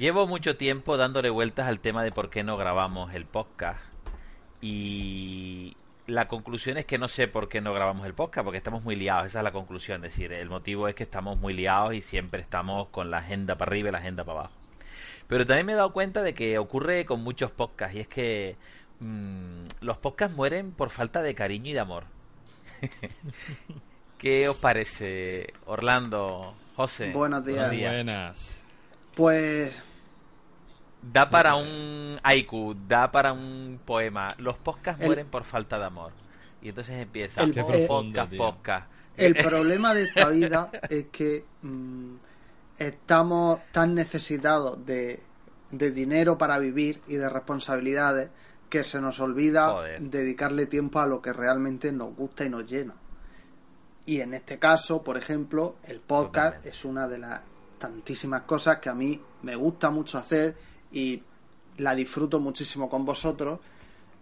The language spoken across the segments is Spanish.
Llevo mucho tiempo dándole vueltas al tema de por qué no grabamos el podcast. Y la conclusión es que no sé por qué no grabamos el podcast, porque estamos muy liados. Esa es la conclusión. Es decir, el motivo es que estamos muy liados y siempre estamos con la agenda para arriba y la agenda para abajo. Pero también me he dado cuenta de que ocurre con muchos podcasts y es que mm, los podcasts mueren por falta de cariño y de amor. ¿Qué os parece, Orlando, José? Buenos días. Buenas. Pues Da para un haiku, da para un poema. Los podcasts El- mueren por falta de amor. Y entonces empieza El- Qué profundo, podcast, podcast. el problema de esta vida es que mm, estamos tan necesitados de, de dinero para vivir y de responsabilidades que se nos olvida Joder. dedicarle tiempo a lo que realmente nos gusta y nos llena. Y en este caso, por ejemplo, el podcast Totalmente. es una de las tantísimas cosas que a mí me gusta mucho hacer y la disfruto muchísimo con vosotros.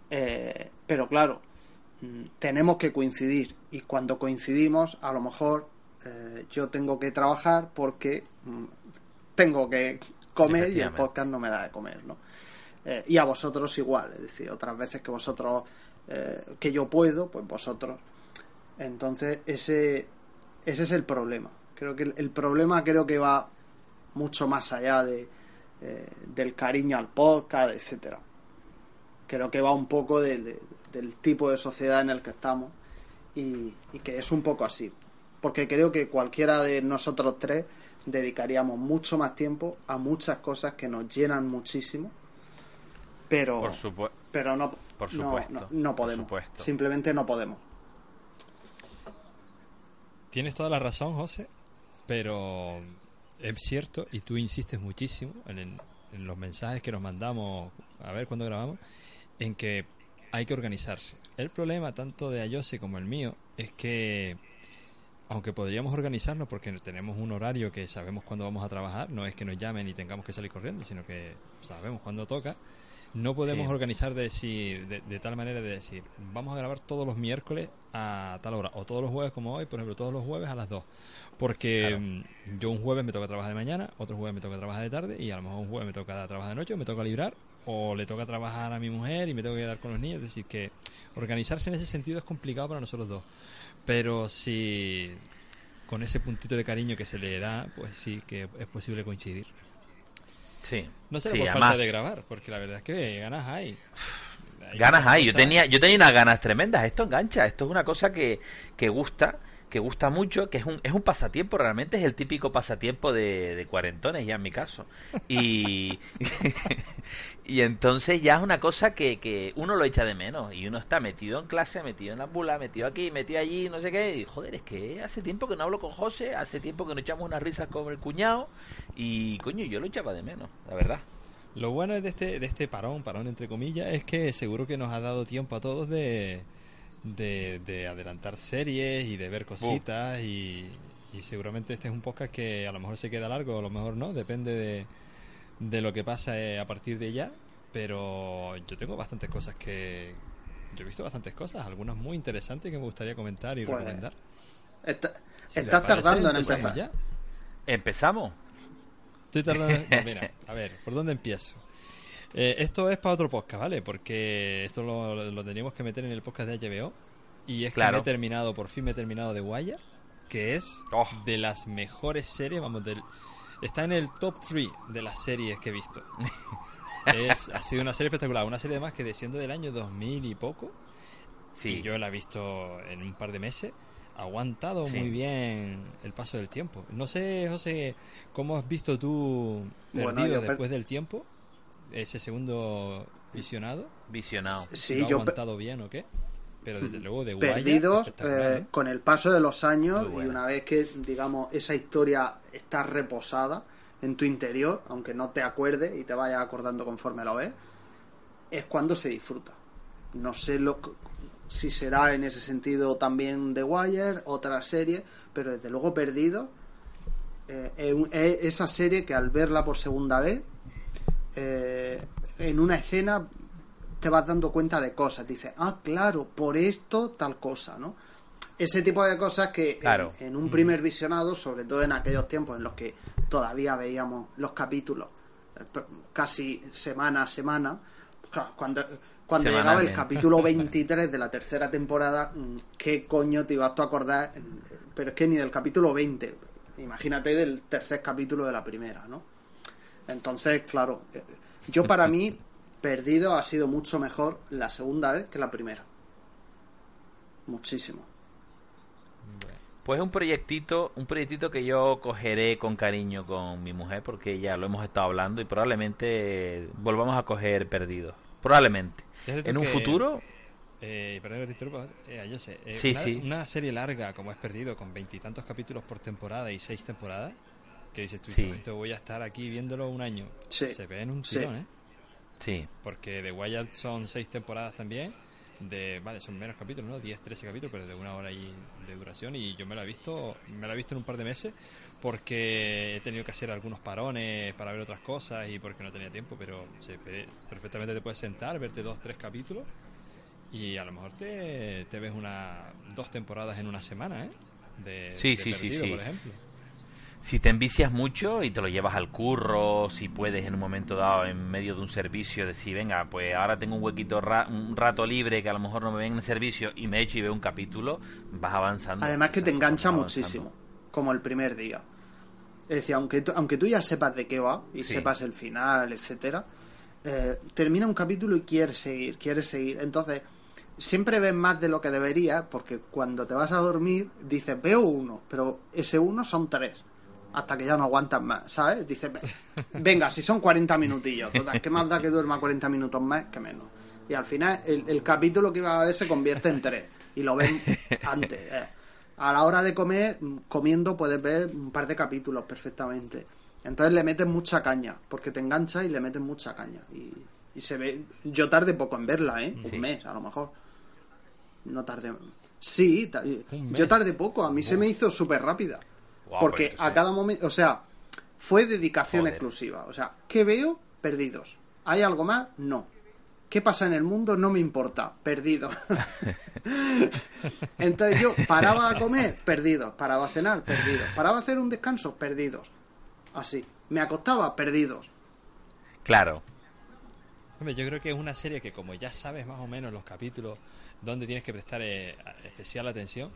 eh, pero claro, mm, tenemos que coincidir y cuando coincidimos, a lo mejor eh, yo tengo que trabajar porque mm, tengo que comer y el podcast no me da de comer, ¿no? Eh, y a vosotros igual, es decir, otras veces que vosotros, eh, que yo puedo, pues vosotros. Entonces, ese, ese es el problema. Creo que el, el problema creo que va mucho más allá de, eh, del cariño al podcast, etcétera. Creo que va un poco de- de- del tipo de sociedad en el que estamos y, y que es un poco así. Porque creo que cualquiera de nosotros tres dedicaríamos mucho más tiempo a muchas cosas que nos llenan muchísimo, pero, Por supuesto. pero no, por supuesto, no, no podemos. supuesto. Simplemente no podemos. Tienes toda la razón, José, pero es cierto, y tú insistes muchísimo en, en- los mensajes que nos mandamos, a ver cuándo grabamos, en que hay que organizarse. El problema tanto de Ayose como el mío es que, aunque podríamos organizarnos porque tenemos un horario que sabemos cuándo vamos a trabajar, no es que nos llamen y tengamos que salir corriendo, sino que sabemos cuándo toca, no podemos Sí. organizar de, decir, de, de tal manera de decir, vamos a grabar todos los miércoles a tal hora, o todos los jueves como hoy, por ejemplo, todos los jueves a las 2. Porque Claro. mm, yo un jueves me toca trabajar de mañana, otro jueves me toca trabajar de tarde, y a lo mejor un jueves me toca trabajar de noche, o me toca librar, o le toca trabajar a mi mujer y me tengo que quedar con los niños. Es decir, que organizarse en ese sentido es complicado para nosotros dos. Pero si con ese puntito de cariño que se le da, pues sí que es posible coincidir. Sí. No será Sí, por además, falta de grabar, porque la verdad es que ganas hay. Hay Ganas hay, yo tenía, yo tenía unas ganas tremendas. Esto engancha, esto es una cosa que, que gusta, que gusta mucho, que es un, es un pasatiempo, realmente es el típico pasatiempo de, cuarentones, ya en mi caso. Y, y entonces ya es una cosa que, que uno lo echa de menos. Y uno está metido en clase, metido en la bula, metido aquí, metido allí, no sé qué. Y joder, es que hace tiempo que no hablo con José, hace tiempo que no echamos unas risas con el cuñado. Y coño, yo lo echaba de menos, la verdad. Lo bueno de este, de este parón, parón entre comillas, es que seguro que nos ha dado tiempo a todos de, de, de adelantar series y de ver cositas y, y seguramente este es un podcast que a lo mejor se queda largo, a lo mejor no, depende de, de lo que pasa a partir de ya, pero yo tengo bastantes cosas que... Yo he visto bastantes cosas, algunas muy interesantes que me gustaría comentar y Pues, recomendar. Está- Si les estás parece, tardando en empezamos empezar. ya. ¿Empezamos? Estoy tardando. no, mira, a ver, ¿por dónde empiezo? Eh, esto es para otro podcast, ¿vale? Porque esto lo, lo- teníamos que meter en el podcast de HBO. Y es que me he terminado, por fin me he terminado de Wire, que es Oh. de las mejores series, vamos, del, está en el top 3 de las series que he visto. Es- ha sido una serie espectacular, una serie además que desciende del año 2000 y poco. Sí. Y yo la he visto en un par de meses. Ha aguantado Sí. muy bien el paso del tiempo. No sé, José, ¿cómo has visto tú Bueno, perdido per- después del tiempo? Ese segundo visionado. Visionado. si Sí, lo ha yo pe- aguantado bien o qué. Pero desde luego de Wire, perdidos eh, ¿no? con el paso de los años y una vez que digamos esa historia está reposada en tu interior aunque no te acuerdes y te vayas acordando conforme lo ves es cuando se disfruta no sé lo que- si será en ese sentido también The Wire otra serie pero desde luego perdido eh, es un- es esa serie que al verla por segunda vez eh, en una escena te vas dando cuenta de cosas. Dices, ah, claro, por esto tal cosa, ¿no? Ese tipo de cosas que en- Claro. en, un primer visionado, sobre todo en aquellos tiempos en los que todavía veíamos los capítulos eh, casi semana a semana. Pues claro, cuando, cuando llegaba el capítulo 23 de la tercera temporada, mm, ¿qué coño te ibas tú a acordar? Pero es que ni del capítulo 20. Imagínate del tercer capítulo de la primera, ¿no? Entonces, claro, eh, yo para mí, Perdido ha sido mucho mejor la segunda vez que la primera. Muchísimo. Pues es un proyectito, un proyectito que yo cogeré con cariño con mi mujer porque ya lo hemos estado hablando y probablemente volvamos a coger perdidos. Probablemente. En un que- futuro, Eh, perdón que te interrumpa, eh, yo sé. eh, Sí, una, sí. una serie larga como es Perdido, con veintitantos capítulos por temporada y seis temporadas, que dices tú, Sí. "Chaval, esto voy a estar aquí viéndolo un año. Sí. Se ve en un tirón, ¿eh? sí. Porque The Wild son seis temporadas también. De, vale, son menos capítulos, ¿no? 10, 13 capítulos, pero de una hora y de duración. Y yo me la he visto, me la he visto en un par de meses porque he tenido que hacer algunos parones para ver otras cosas y porque no tenía tiempo. Pero perfectamente te puedes sentar, verte dos, tres capítulos y a lo mejor te, te ves una dos temporadas en una semana, ¿eh? De, Sí, de sí, sí, Perdido, sí. por ejemplo. Si te envicias mucho y te lo llevas al curro, si puedes en un momento dado, en medio de un servicio, decir, venga, pues ahora tengo un huequito, ra- un rato libre que a lo mejor no me ven en el servicio y me echo y veo un capítulo, vas avanzando. Además que te engancha muchísimo, como el primer día. Es decir, aunque tú, aunque tú ya sepas de qué va y Sí. sepas el final, etcétera, eh, termina un capítulo y quieres seguir, quieres seguir. Entonces, siempre ves más de lo que deberías, porque cuando te vas a dormir dices, veo uno, pero ese uno son tres. Hasta que ya no aguantas más, ¿sabes? Dices, "Ve- venga, si son 40 minutillos, total, ¿qué más da que duerma 40 minutos más que menos? Y al final, el, el capítulo que iba a ver se convierte en tres. Y lo ven antes. eh. A la hora de comer, comiendo, puedes ver un par de capítulos perfectamente. Entonces le metes mucha caña, porque te enganchas y le metes mucha caña. Y, y se ve. Yo tardé poco en verla, ¿eh? Sí. Un mes, a lo mejor. No tardé. Sí, yo tardé poco. A mí se me hizo súper rápida. Guau, porque pues, a sí. cada momento. O sea, fue dedicación Joder. exclusiva. O sea, ¿qué veo? Perdidos. ¿Hay algo más? No. ¿Qué pasa en el mundo? No me importa. Perdido. Entonces yo paraba a comer, perdidos. Paraba a cenar, perdidos. Paraba a hacer un descanso, perdidos. Así. Me acostaba, perdidos. Claro, Hombre, yo creo que es una serie que como ya sabes más o menos los capítulos donde tienes que prestar eh, especial atención,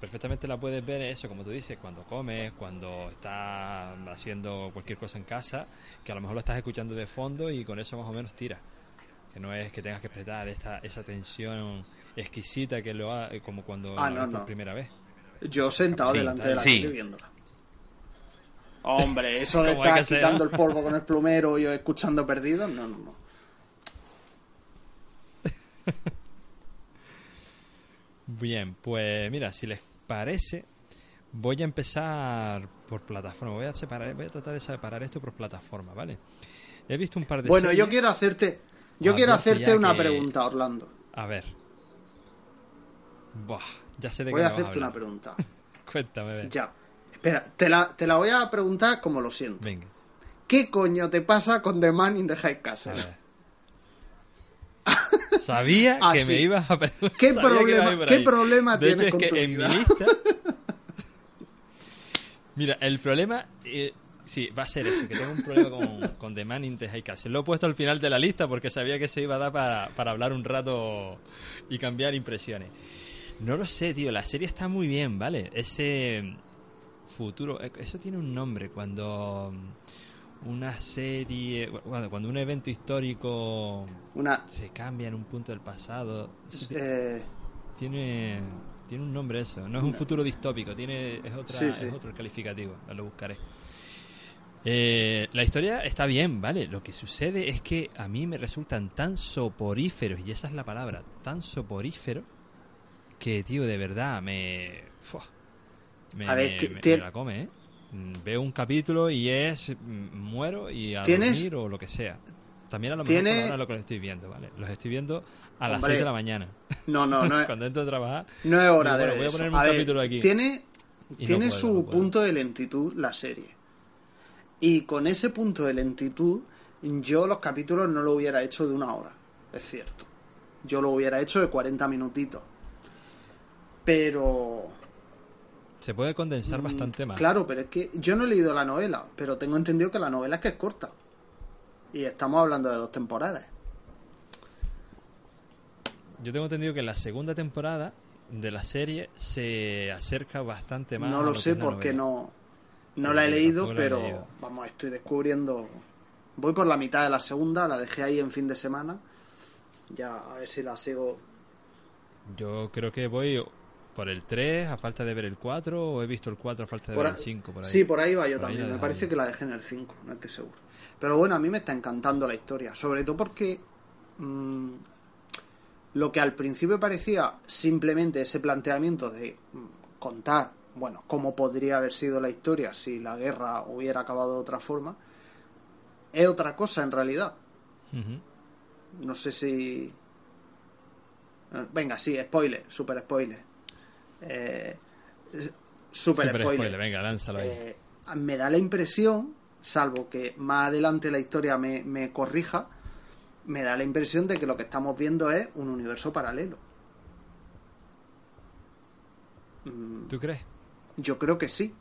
perfectamente la puedes ver eso, como tú dices, cuando comes, cuando estás haciendo cualquier cosa en casa, que a lo mejor lo estás escuchando de fondo y con eso más o menos tira. Que no es que tengas que prestar esta, esa atención exquisita que lo ha, como cuando Ah, la no, por no. primera vez. Yo sentado Sí, delante de la sí. tele viéndola. Hombre, eso de estar quitando el polvo con el plumero y yo escuchando perdidos, no, no, no. Bien, pues mira, si les parece, voy a empezar por plataforma. Voy a separar, voy a tratar de separar esto por plataforma, ¿vale? He visto un par de Bueno, yo quiero hacerte, yo A quiero hacerte una que- pregunta, Orlando. A ver. Buah, ya sé de Voy qué a vas hacerte una pregunta. Cuéntame, a ver. Ya. Espera, te la, te la voy a preguntar como lo siento. Venga. ¿Qué coño te pasa con The Man in the High A Castle? ver. Sabía Ah, que sí. me ibas a. ¿Qué sabía que problema- a qué problema De tienes hecho, con es tu que en mi lista. Mira, el problema. eh, sí, va a ser eso, que tengo un problema con, con The Man in the High Castle. Lo he puesto al final de la lista porque sabía que se iba a dar para, para hablar un rato y cambiar impresiones. No lo sé, tío. La serie está muy bien, ¿vale? Ese futuro. eh, Eso tiene un nombre cuando. Una serie. Cuando, cuando un evento histórico Una. se cambia en un punto del pasado. Eh, tiene, tiene un nombre eso. No es un futuro distópico, tiene es, otra, Sí, sí. es otro calificativo. Lo buscaré. Eh, la historia está bien, ¿vale? Lo que sucede es que a mí me resultan tan soporíferos, y esa es la palabra, tan soporíferos, que, tío, de verdad, me... fua, me, A ver, me la come, ¿eh? Mm, Veo un capítulo y es... mm, muero y a ¿Tienes- dormir o lo que sea. También a lo ¿Tiene- mejor ahora lo que los estoy viendo, ¿vale? Los estoy viendo a las Hombre. 6 de la mañana. no, no, no Cuando entro a trabajar. no es hora Digo, de bueno, voy a eso. ponerme un ver, capítulo aquí. Tiene, Y no tiene puedo, su no punto de lentitud la serie. Y con ese punto de lentitud, yo los capítulos no lo hubiera hecho de una hora. Es cierto. Yo lo hubiera hecho de 40 minutitos. Pero. Se puede condensar mm, bastante más. Claro, pero es que yo no he leído la novela, pero tengo entendido que la novela es que es corta. Y estamos hablando de dos temporadas. Yo tengo entendido que la segunda temporada de la serie se acerca bastante más. No a lo sé porque no, no Yo la he leído, pero leído. vamos, estoy descubriendo. Voy por la mitad de la segunda, la dejé ahí en fin de semana. Ya a ver si la sigo. Yo creo que voy por el 3 a falta de ver el 4 o he visto el 4 a falta de Por ver el 5 por ahí. Sí, por ahí va yo Por también. Me parece yo. que la dejé en el 5, no estoy seguro. Pero bueno, a mí me está encantando la historia. Sobre todo porque mm, lo que al principio parecía simplemente ese planteamiento de mm, contar, bueno, cómo podría haber sido la historia si la guerra hubiera acabado de otra forma, es otra cosa en realidad. No sé si. Eh, Venga, sí, spoiler, super spoiler. Eh, super, Super spoiler. spoiler, venga, lánzalo ahí. Eh, me da la impresión, salvo que más adelante la historia me, me corrija, me da la impresión de que lo que estamos viendo es un universo paralelo. Mm, ¿Tú crees? Yo creo que sí.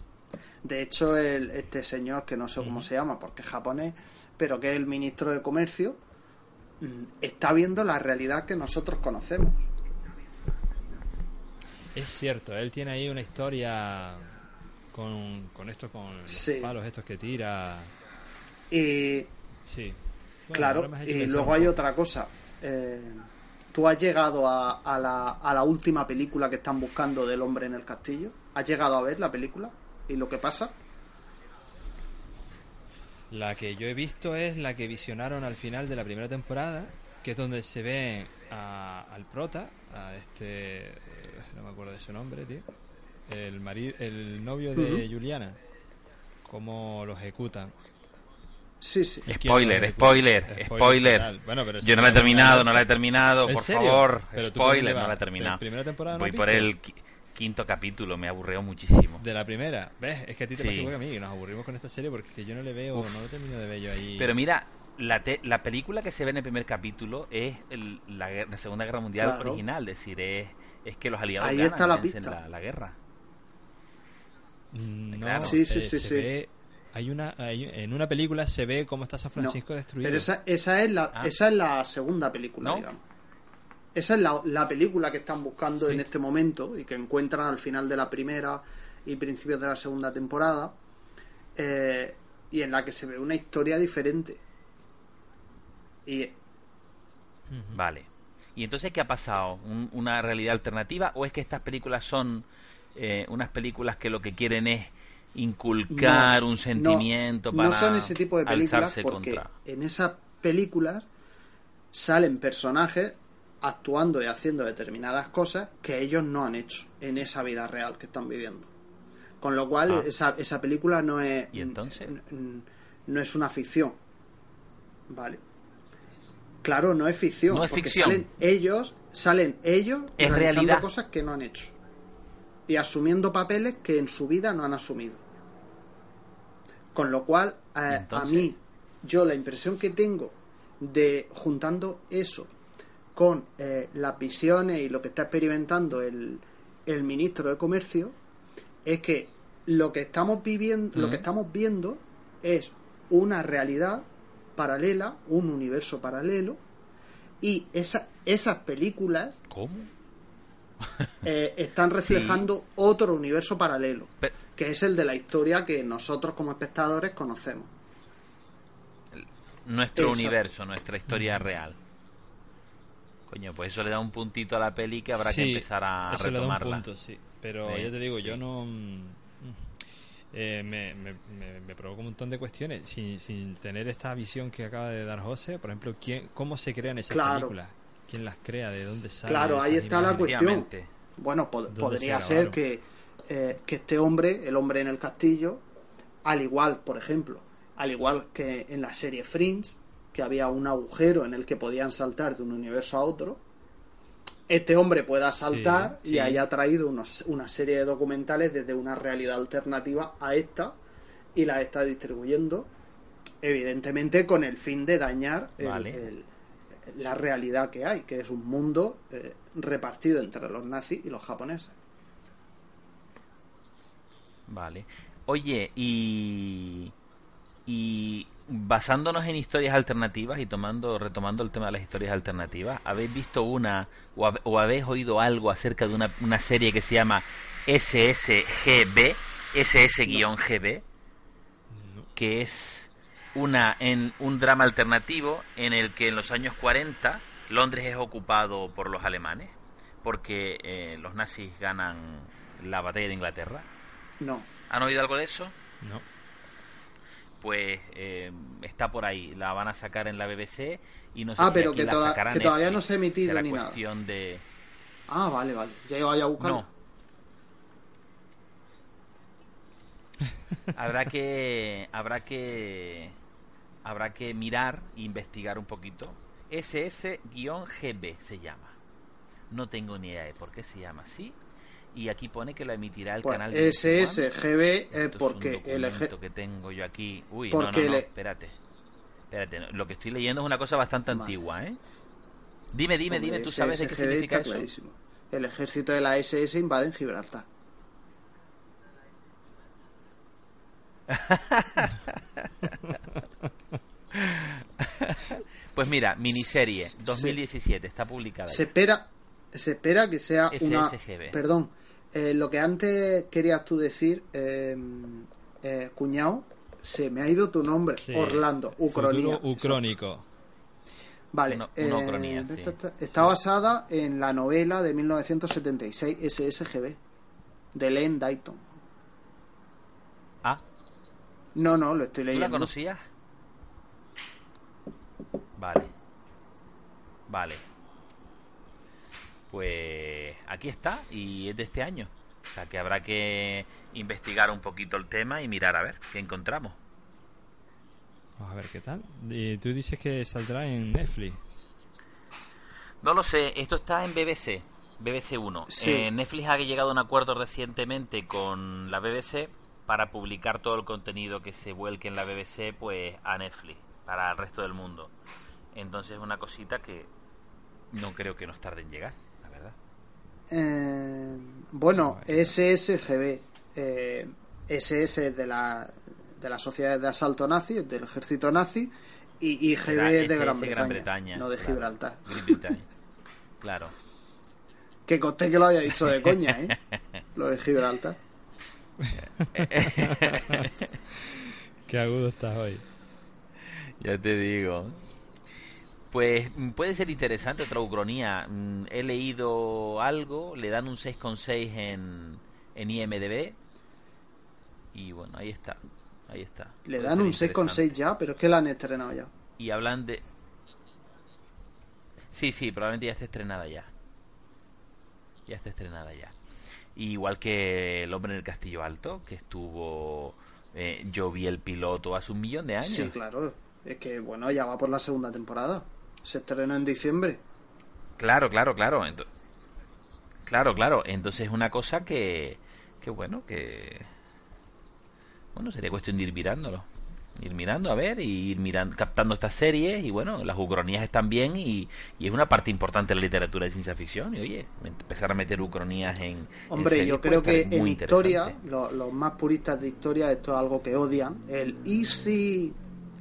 De hecho, el, este señor, que no sé cómo se llama porque es japonés, pero que es el ministro de Comercio, mm, está viendo la realidad que nosotros conocemos. Es cierto, él tiene ahí una historia con, con esto, con los Sí. palos estos que tira. Y Sí. Bueno, claro, y luego hay otra cosa. Eh, ¿Tú has llegado a, a la, a la última película que están buscando del hombre en el castillo? ¿Has llegado a ver la película y lo que pasa? La que yo he visto es la que visionaron al final de la primera temporada, que es donde se ve a- al prota, a este. No me acuerdo de su nombre, tío. El, mari- el novio de. Juliana. Cómo lo ejecutan. Sí, sí. ¿Y quién Spoiler, spoiler, spoiler. Bueno, pero Yo no la he terminado, no la he terminado, ¿En por serio? favor. Pero Spoiler, no la he ¿De terminado. primera temporada no Voy por el qui- quinto capítulo, me aburrió muchísimo. De la primera, ¿ves? Es que a ti te Sí. pasa igual que a mí, que nos aburrimos con esta serie porque es que yo no le veo, no lo termino de ver yo ahí. Pero mira, la, te- la película que se ve en el primer capítulo es el- la, Segunda Guerra Mundial Claro. original, es decir, es, es que los aliados Ahí ganan, está la pista. La, la guerra. Mm, No, Claro. Sí, sí, eh, sí, se sí. ve- hay una, hay- en una película se ve cómo está San No, Francisco destruido. Pero esa, esa, es la, Ah. esa es la segunda película, ¿No? digamos. Esa es la, la película que están buscando Sí. en este momento y que encuentran al final de la primera y principios de la segunda temporada eh, y en la que se ve una historia diferente. Y. Vale. ¿Y entonces qué ha pasado? ¿Un- ¿Una realidad alternativa? ¿O es que estas películas son eh, unas películas que lo que quieren es inculcar No, un sentimiento no, para no son ese tipo de películas porque contra? en esas películas salen personajes actuando y haciendo determinadas cosas que ellos no han hecho en esa vida real que están viviendo. Con lo cual Ah. esa, esa película no es ¿Y entonces? no es una ficción. ¿Vale? Claro, no es ficción, No es porque ficción. salen ellos, salen ellos Es realizando realidad. cosas que no han hecho y asumiendo papeles que en su vida no han asumido. Con lo cual, eh, a mí, yo la impresión que tengo de juntando eso con eh, las visiones y lo que está experimentando el, el ministro de Comercio es que lo que estamos viviendo, lo que estamos viendo es una realidad paralela, un universo paralelo y esa- esas películas ¿Cómo? eh, están reflejando otro universo paralelo, que es el de la historia que nosotros como espectadores conocemos. nuestro Exacto. universo, nuestra historia real. Coño, pues eso le da un puntito a la peli que habrá que empezar a eso le da un retomarla. punto, sí. Pero Sí, ya te digo, yo no... eh, me, me, me, me provoca un montón de cuestiones sin, sin tener esta visión que acaba de dar José. Por ejemplo, ¿quién, ¿cómo se crean esas Claro. películas? ¿Quién las crea? ¿De dónde salen Claro, ahí está la cuestión. Bueno, pod- ¿Dónde podría se ser que, eh, que este hombre, el hombre en el castillo, al igual, por ejemplo, al igual que en la serie Fringe, que había un agujero en el que podían saltar de un universo a otro, este hombre pueda saltar Sí, y haya traído unos- una serie de documentales desde una realidad alternativa a esta y la está distribuyendo, evidentemente con el fin de dañar el- Vale. el- la realidad que hay, que es un mundo eh, repartido entre los nazis y los japoneses. Vale. Oye, y. Y. basándonos en historias alternativas y tomando retomando el tema de las historias alternativas, ¿habéis visto una o, hab- o habéis oído algo acerca de una, una serie que se llama SSGB, SS-GB, que es una en un drama alternativo en el que en los años 40 Londres es ocupado por los alemanes porque eh, los nazis ganan la batalla de Inglaterra. No. ¿Han oído algo de eso? No. Pues eh, está por ahí. La van a sacar en la BBC y no sé Ah, si pero aquí que la toda- sacarán que todavía no se ha emitido ni nada. cuestión de... Ah, vale, vale. Ya iba a buscar. No. habrá que... Habrá que... Habrá que mirar e investigar un poquito. SS-GB se llama. No tengo ni idea de por qué se llama así. Y aquí pone que la emitirá el Pues canal de SSGB eh, porque el eje- que tengo yo aquí. Uy, Porque no, no, no, espérate. Espérate, lo que estoy leyendo es una cosa bastante antigua, ¿eh? Dime, dime, Hombre, dime, ¿tú sabes de qué significa eso? clarísimo. El ejército de la SS invade en Gibraltar. Pues mira, miniserie 2017, está publicada. Se ya. espera, se espera que sea una. Perdón, eh, lo que antes querías tú decir, eh, eh, cuñado, se me ha ido tu nombre, Sí. Orlando, Ucronía. Ucrónico. Vale, una eh, ucronía, sí. está basada en la novela de 1976 SSGB de Len Dayton. Ah, No, no, lo estoy ¿tú la leyendo. conocías? Vale. Vale. Pues aquí está y es de este año. O sea que habrá que investigar un poquito el tema y mirar a ver qué encontramos. Vamos a ver qué tal. Y tú dices que saldrá en Netflix. No lo sé, esto está en BBC, BBC 1. Sí. Eh, Netflix ha llegado a un acuerdo recientemente con la BBC para publicar todo el contenido que se vuelque en la BBC pues a Netflix, para el resto del mundo. Entonces es una cosita que no creo que nos tarde en llegar. Eh, bueno, SSGB, eh, SS de la, de la Sociedad de Asalto Nazi, del ejército nazi, y, y GB Será de SS Gran Bretaña, Gran Bretaña, no de claro. Gibraltar. Claro. Que conté que lo haya dicho de coña, ¿eh? Lo de Gibraltar. Qué agudo estás hoy. Ya te digo. Pues mm, puede ser interesante otra ucronía. Mm, He leído algo, le dan un 6,6 en, en IMDB. Y bueno, ahí está. Ahí está. Le Puede dan un 6,6 interesante. ya, pero es que la han estrenado ya. Y hablan de... Sí, sí, probablemente ya esté estrenada ya. Ya está estrenada ya. Igual que El hombre en el castillo alto, que estuvo... eh, yo vi el piloto hace un millón de años. Sí, claro. Es que, bueno, ya va por la segunda temporada. Se estrenó en diciembre. Claro, claro, claro. Claro, claro. Entonces es una cosa que, que bueno, que bueno, sería cuestión de ir mirándolo. Ir mirando a ver y ir mirando, captando estas series y bueno, las ucronías están bien y, y es una parte importante de la literatura de ciencia ficción y oye, empezar a meter ucronías en... en Hombre, series yo puede creo que en historia, interesante. lo- los más puristas de historia, esto es algo que odian. El y si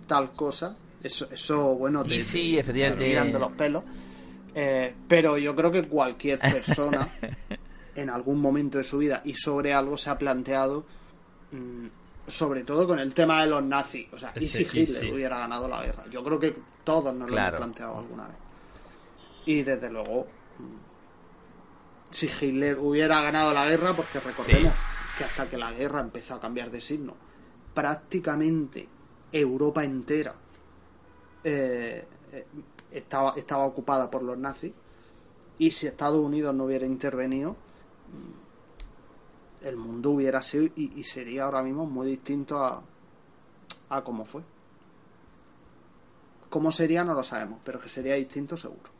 tal cosa, eso, eso bueno, te, sí, te- tiran de los pelos. Eh, pero yo creo que cualquier persona en algún momento de su vida y sobre algo se ha planteado, mm, sobre todo con el tema de los nazis. O sea, ¿y si Hitler sí. hubiera ganado la guerra? Yo creo que todos nos lo hemos planteado alguna vez. Y desde luego, si Hitler hubiera ganado la guerra, porque recordemos que hasta que la guerra empezó a cambiar de signo, prácticamente Europa entera eh, eh, estaba, estaba ocupada por los nazis, y si Estados Unidos no hubiera intervenido, mm, el mundo hubiera sido y, y sería ahora mismo muy distinto a, a cómo fue. Cómo sería no lo sabemos, pero que sería distinto seguro.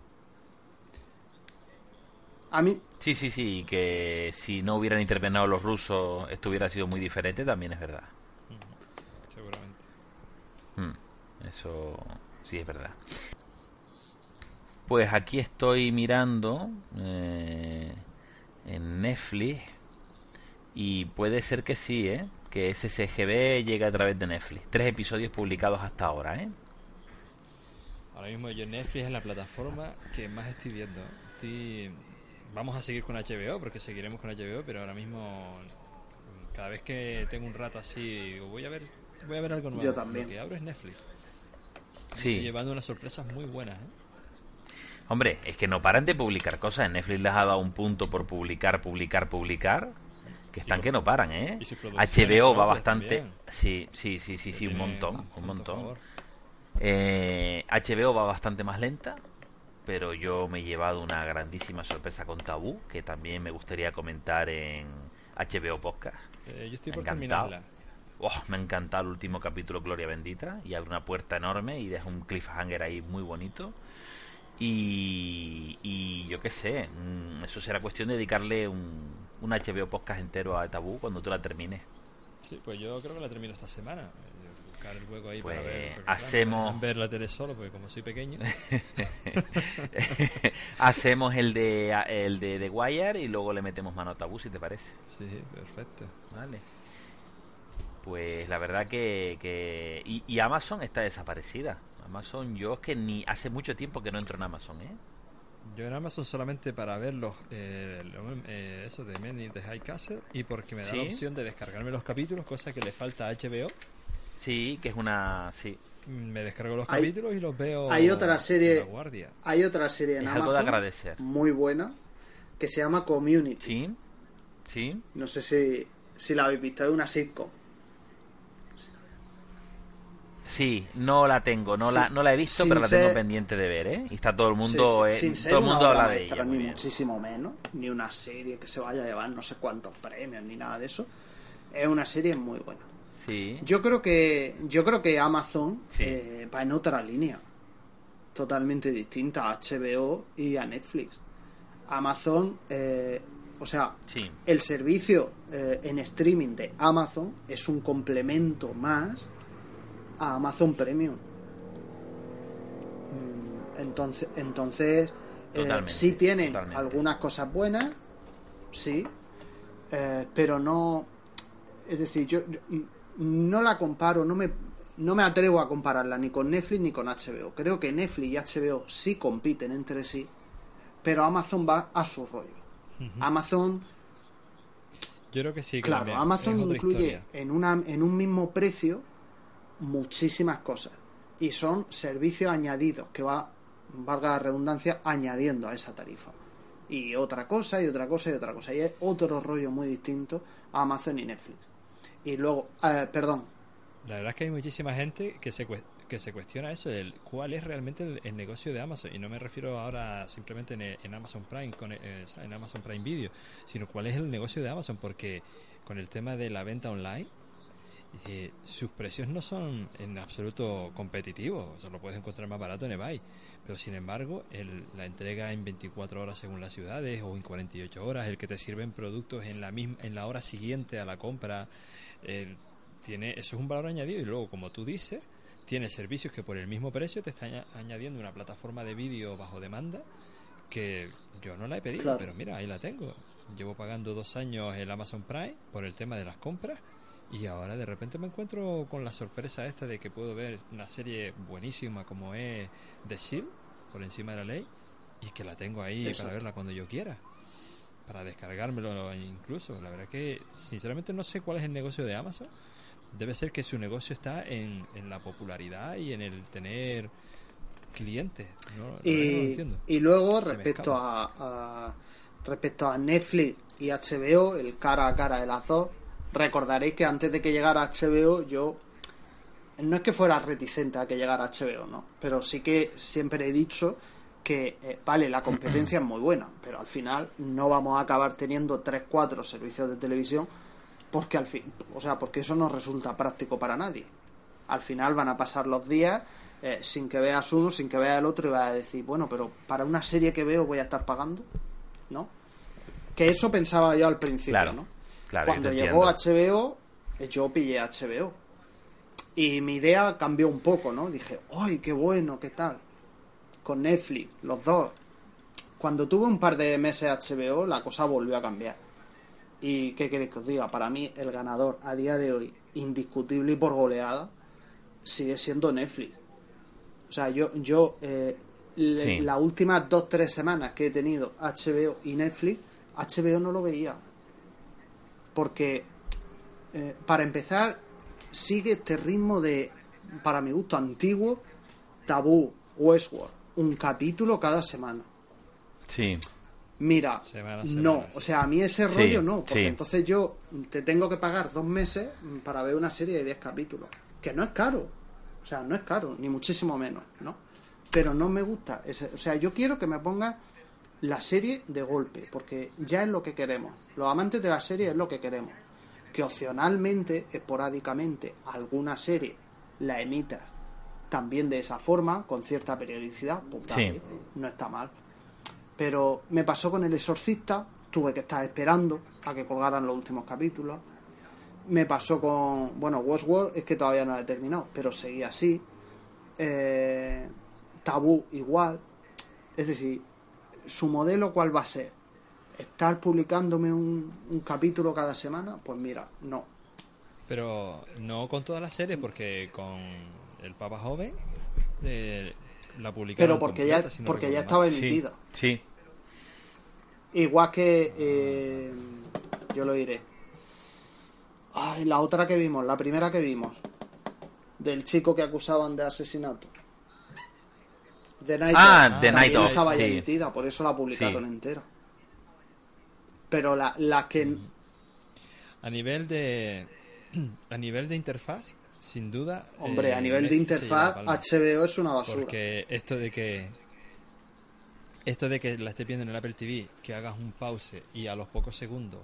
A mí, Sí, sí, sí, que si no hubieran intervenido los rusos esto hubiera sido muy diferente, también es verdad. Seguramente. Hmm, Eso sí es verdad. Pues aquí estoy mirando eh, en Netflix y puede ser que sí, ¿eh? que SSGB llega a través de Netflix. Tres episodios publicados hasta ahora, ¿eh? Ahora mismo yo Netflix es la plataforma que más estoy viendo. Estoy... Vamos a seguir con HBO porque seguiremos con HBO, pero ahora mismo cada vez que tengo un rato así voy a ver voy a ver algo nuevo. Yo también. Lo que abro es Netflix. Sí. Llevando unas sorpresas muy buenas. ¿eh? Hombre, es que no paran de publicar cosas. En Netflix les ha dado un punto por publicar, publicar, publicar. Que están que no paran, ¿eh? HBO va bastante. también. Sí, sí, sí, sí, sí, un montón, un montón. Eh, HBO va bastante más lenta, pero yo me he llevado una grandísima sorpresa con Tabú, que también me gustaría comentar en HBO Podcast. Eh, yo estoy por terminarla. Oh, me ha encantado el último capítulo, Gloria Bendita, y abre una puerta enorme y deja un cliffhanger ahí muy bonito. Y, y yo qué sé, mm, eso será cuestión de dedicarle un, un HBO podcast entero a Tabú cuando tú la termines. Sí, pues yo creo que la termino esta semana. Eh, Buscar el hueco ahí Pues para ver. porque, hacemos- claro, ver la tele solo, porque como soy pequeño. Hacemos el de el de The Wire y luego le metemos mano a Tabú, si te parece. sí, perfecto. Vale. Pues la verdad que... que... Y, y Amazon está desaparecida. Amazon, yo es que ni hace mucho tiempo que no entro en Amazon, ¿eh? Yo en Amazon solamente para ver los, eh, lo- eh, eso de Men in the High Castle y porque me da Sí. la opción de descargarme los capítulos, cosa que le falta a HBO. Sí, que es una... Sí, Mm, Me descargo los Hay- capítulos y los veo. hay otra serie- en La guardia. Hay otra serie en Es algo de Amazon agradecer. muy buena que se llama Community. sí, sí. No sé si, si la habéis visto, es una sitcom. Sí, no la tengo, no, Sí, la, no la he visto, pero la tengo ser- pendiente de ver, ¿eh? Y está todo el mundo, Sí, eh, sí, sin ser todo el mundo habla de ella. ni bien. muchísimo menos, ni una serie que se vaya a llevar no sé cuántos premios, ni nada de eso. Es una serie muy buena. Sí, Yo creo que yo creo que Amazon eh, va en otra línea, totalmente distinta a HBO y a Netflix. Amazon, eh, o sea, el servicio eh, en streaming de Amazon es un complemento más a Amazon Premium. Mm, Entonces, entonces eh, sí tienen totalmente. algunas cosas buenas, sí, eh, pero no, es decir, yo yo, mm, no la comparo, no me, no me atrevo a compararla ni con Netflix ni con HBO. Creo que Netflix y HBO sí compiten entre sí, pero Amazon va a su rollo. Amazon Yo creo que sí. que Claro, también Amazon incluye en, una, en un mismo precio muchísimas cosas y son servicios añadidos que va, valga la redundancia, añadiendo a esa tarifa. Y otra cosa, y otra cosa, y otra cosa. Y es otro rollo muy distinto a Amazon y Netflix. Y luego, eh, perdón, La verdad es que hay muchísima gente que se, que se cuestiona eso, el cuál es realmente el, el negocio de Amazon. Y no me refiero ahora simplemente en, en Amazon Prime, con, eh, en Amazon Prime Video, sino cuál es el negocio de Amazon, porque con el tema de la venta online, eh, sus precios no son en absoluto competitivos, o sea, lo puedes encontrar más barato en eBay, pero sin embargo, el- la entrega en 24 horas según las ciudades o en 48 horas, el que te sirven productos en la misma en la hora siguiente a la compra, el- tiene eso es un valor añadido y luego, como tú dices, tiene servicios que por el mismo precio te está aña- añadiendo una plataforma de vídeo bajo demanda que yo no la he pedido, Claro. pero mira, ahí la tengo. Llevo pagando dos años el Amazon Prime por el tema de las compras y ahora de repente me encuentro con la sorpresa esta de que puedo ver una serie buenísima como es The Shield, por encima de la ley, y que la tengo ahí Exacto. para verla cuando yo quiera. Para descargármelo incluso. La verdad que sinceramente no sé cuál es el negocio de Amazon. Debe ser que su negocio está en, en la popularidad y en el tener clientes. No, Y, entiendo. y luego Se respecto a, a- respecto a Netflix y HBO, el cara a cara de las dos, recordaréis que antes de que llegara HBO yo no es que fuera reticente a que llegara HBO, no, pero sí que siempre he dicho que eh, vale, la competencia es muy buena, pero al final no vamos a acabar teniendo 3 4 servicios de televisión porque al fin, o sea, porque eso no resulta práctico para nadie. Al final van a pasar los días eh, sin que veas uno, sin que veas el otro y vas a decir, bueno, pero para una serie que veo voy a estar pagando, ¿no? Que eso pensaba yo al principio, Claro, ¿no? Claro, Cuando llegó. HBO, eh, yo pillé HBO. Y mi idea cambió un poco, ¿no? Dije, ¡ay, qué bueno, qué tal! Con Netflix, los dos. Cuando tuve un par de meses HBO, la cosa volvió a cambiar. Y qué queréis que os diga, para mí el ganador a día de hoy, indiscutible y por goleada, sigue siendo Netflix. O sea, yo, yo eh, Sí. las últimas dos, tres semanas que he tenido HBO y Netflix, HBO no lo veía. Porque, eh, para empezar, sigue este ritmo de, para mi gusto, antiguo, tabú, Westworld, un capítulo cada semana. Sí. Mira, Semana no, o sea, a mí ese Sí, rollo no, porque sí. entonces yo te tengo que pagar dos meses para ver una serie de 10 capítulos, que no es caro, o sea, no es caro, ni muchísimo menos, ¿no? Pero no me gusta, ese, o sea, yo quiero que me ponga la serie de golpe, porque ya es lo que queremos, los amantes de la serie es lo que queremos, que opcionalmente, esporádicamente, alguna serie la emita también de esa forma, con cierta periodicidad, pues Sí. no está mal. Pero me pasó con El Exorcista, tuve que estar esperando a que colgaran los últimos capítulos. Me pasó con, bueno, Westworld es que todavía no la he terminado, pero seguí así. Eh, Tabú igual. Es decir, su modelo cuál va a ser? ¿Estar publicándome un, un capítulo cada semana? Pues mira, no. Pero no con todas las series, porque con el Papa Joven eh, la publicaron Pero porque ya, completa, si no porque ya estaba mal. Sí. emitida. Sí. Igual que eh, yo lo diré. Ay, la otra que vimos, la primera que vimos. Del chico que acusaban de asesinato. The Night Ah, Of. The Night Of, estaba ya sí. emitida, por eso la publicaron Sí. entera. Pero la, la que. A nivel de a nivel de interfaz, sin duda. Hombre, eh, a nivel de interfaz. HBO es una basura. Porque esto de que esto de que la estés viendo en el Apple TV, que hagas un pause y a los pocos segundos,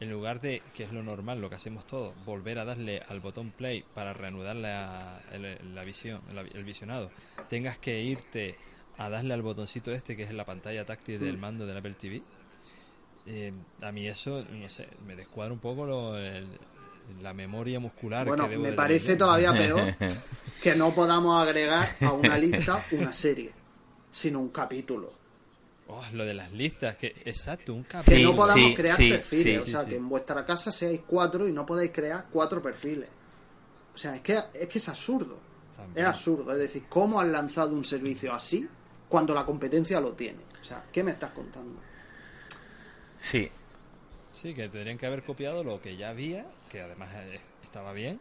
en lugar de, que es lo normal, lo que hacemos todos, volver a darle al botón play para reanudar la, el- la visión, el visionado, tengas que irte a darle al botoncito este que es en la pantalla táctil Mm. del mando del Apple TV, eh, a mí eso, no sé, me descuadra un poco lo- el- la memoria muscular Bueno, que debo me de parece todavía peor que no podamos agregar a una lista una serie, sino un capítulo. Oh, lo de las listas, que exacto, un que capítulo. Sí, no podamos sí, crear sí, perfiles. sí, o sea, sí. que en vuestra casa seáis cuatro y no podáis crear cuatro perfiles. O sea, es que es, que es absurdo. También. Es absurdo. Es decir, ¿cómo han lanzado un servicio así cuando la competencia lo tiene? O sea, ¿qué me estás contando? Sí. Sí, que tendrían que haber copiado lo que ya había, que además eh, estaba bien,